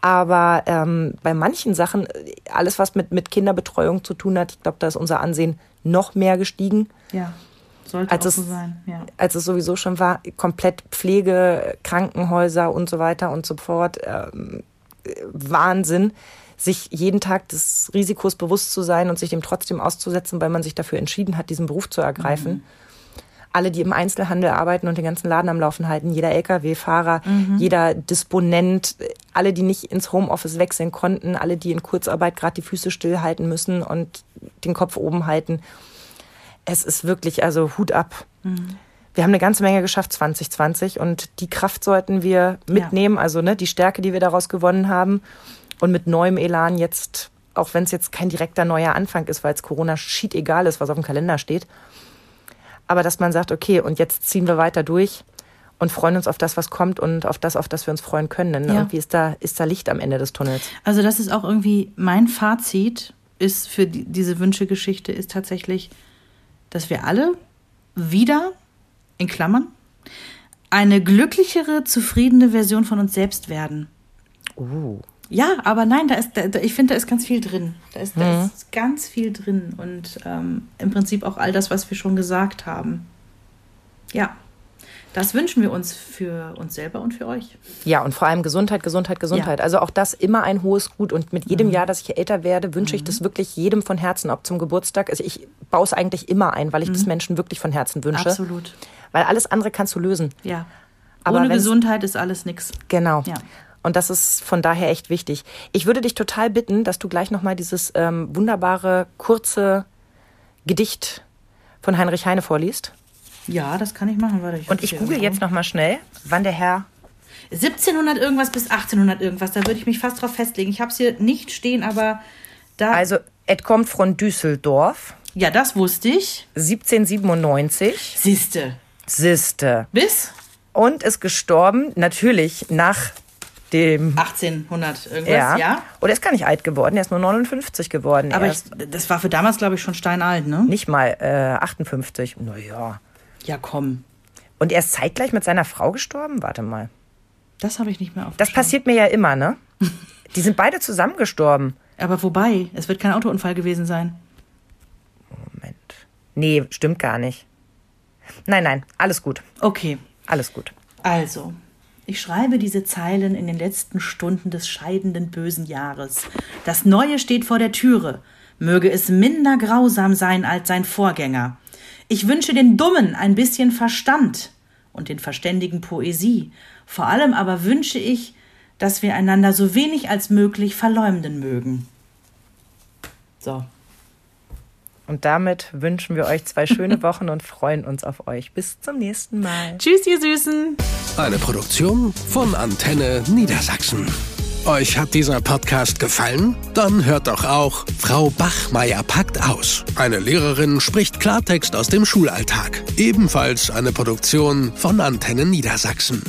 Aber ähm, bei manchen Sachen, alles was mit, mit Kinderbetreuung zu tun hat, ich glaube, da ist unser Ansehen noch mehr gestiegen Ja. Sollte als auch es, so sein. Ja. als es sowieso schon war, komplett Pflege, Krankenhäuser und so weiter und so fort. Ähm, äh, Wahnsinn, sich jeden Tag des Risikos bewusst zu sein und sich dem trotzdem auszusetzen, weil man sich dafür entschieden hat, diesen Beruf zu ergreifen. Alle, die im Einzelhandel arbeiten und den ganzen Laden am Laufen halten, jeder Lkw-Fahrer, jeder Disponent, alle, die nicht ins Homeoffice wechseln konnten, alle, die in Kurzarbeit gerade die Füße stillhalten müssen und den Kopf oben halten. Es ist wirklich, also Hut ab. Mhm. Wir haben eine ganze Menge geschafft 2020 und die Kraft sollten wir mitnehmen, ja. also ne, die Stärke, die wir daraus gewonnen haben und mit neuem Elan jetzt, auch wenn es jetzt kein direkter neuer Anfang ist, weil es Corona schied egal ist, was auf dem Kalender steht, aber dass man sagt, okay, und jetzt ziehen wir weiter durch und freuen uns auf das, was kommt und auf das, auf das wir uns freuen können. Denn ja. irgendwie ist da, ist da Licht am Ende des Tunnels. Also das ist auch irgendwie mein Fazit ist für die, diese Wünschegeschichte ist tatsächlich, dass wir alle wieder, in Klammern, eine glücklichere, zufriedene Version von uns selbst werden. Uh. Ja, aber nein, da ist, da, ich finde, da ist ganz viel drin. Da ist, da mhm. ist ganz viel drin und ähm, im Prinzip auch all das, was wir schon gesagt haben. Ja. Das wünschen wir uns für uns selber und für euch. Ja, und vor allem Gesundheit, Gesundheit, Gesundheit. Ja. Also auch das immer ein hohes Gut. Und mit jedem mhm. Jahr, dass ich älter werde, wünsche mhm. ich das wirklich jedem von Herzen, ob zum Geburtstag. Also ich baue es eigentlich immer ein, weil ich mhm. das Menschen wirklich von Herzen wünsche. Absolut. Weil alles andere kannst du lösen. Ja. Aber Ohne Gesundheit ist alles nichts. Genau. Ja. Und das ist von daher echt wichtig. Ich würde dich total bitten, dass du gleich nochmal dieses ähm, wunderbare, kurze Gedicht von Heinrich Heine vorliest. Ja, das kann ich machen. Warte, ich Und ich google jetzt nochmal schnell, wann der Herr 1700 irgendwas bis 1800 irgendwas. Da würde ich mich fast drauf festlegen. Ich habe es hier nicht stehen, aber da. Also, es kommt von Düsseldorf. Ja, das wusste ich. 1797. Siste. Siste. Bis? Und ist gestorben, natürlich nach dem 1800 irgendwas, ja. ja. Oder ist gar nicht alt geworden, er ist nur 59 geworden. Aber ich, das war für damals, glaube ich, schon steinalt, ne? Nicht mal äh, 58. Naja. Ja, komm. Und er ist zeitgleich mit seiner Frau gestorben? Warte mal. Das habe ich nicht mehr aufgeschrieben. Das passiert mir ja immer, ne? Die sind beide zusammen gestorben. Aber wobei, es wird kein Autounfall gewesen sein. Moment. Nee, stimmt gar nicht. Nein, nein, alles gut. Okay. Alles gut. Also, ich schreibe diese Zeilen in den letzten Stunden des scheidenden bösen Jahres. Das Neue steht vor der Türe. Möge es minder grausam sein als sein Vorgänger. Ich wünsche den Dummen ein bisschen Verstand und den Verständigen Poesie. Vor allem aber wünsche ich, dass wir einander so wenig als möglich verleumden mögen. So. Und damit wünschen wir euch zwei schöne Wochen und freuen uns auf euch. Bis zum nächsten Mal. Tschüss, ihr Süßen. Eine Produktion von Antenne Niedersachsen. Euch hat dieser Podcast gefallen? Dann hört doch auch Frau Bachmeier packt aus. Eine Lehrerin spricht Klartext aus dem Schulalltag. Ebenfalls eine Produktion von Antennen Niedersachsen.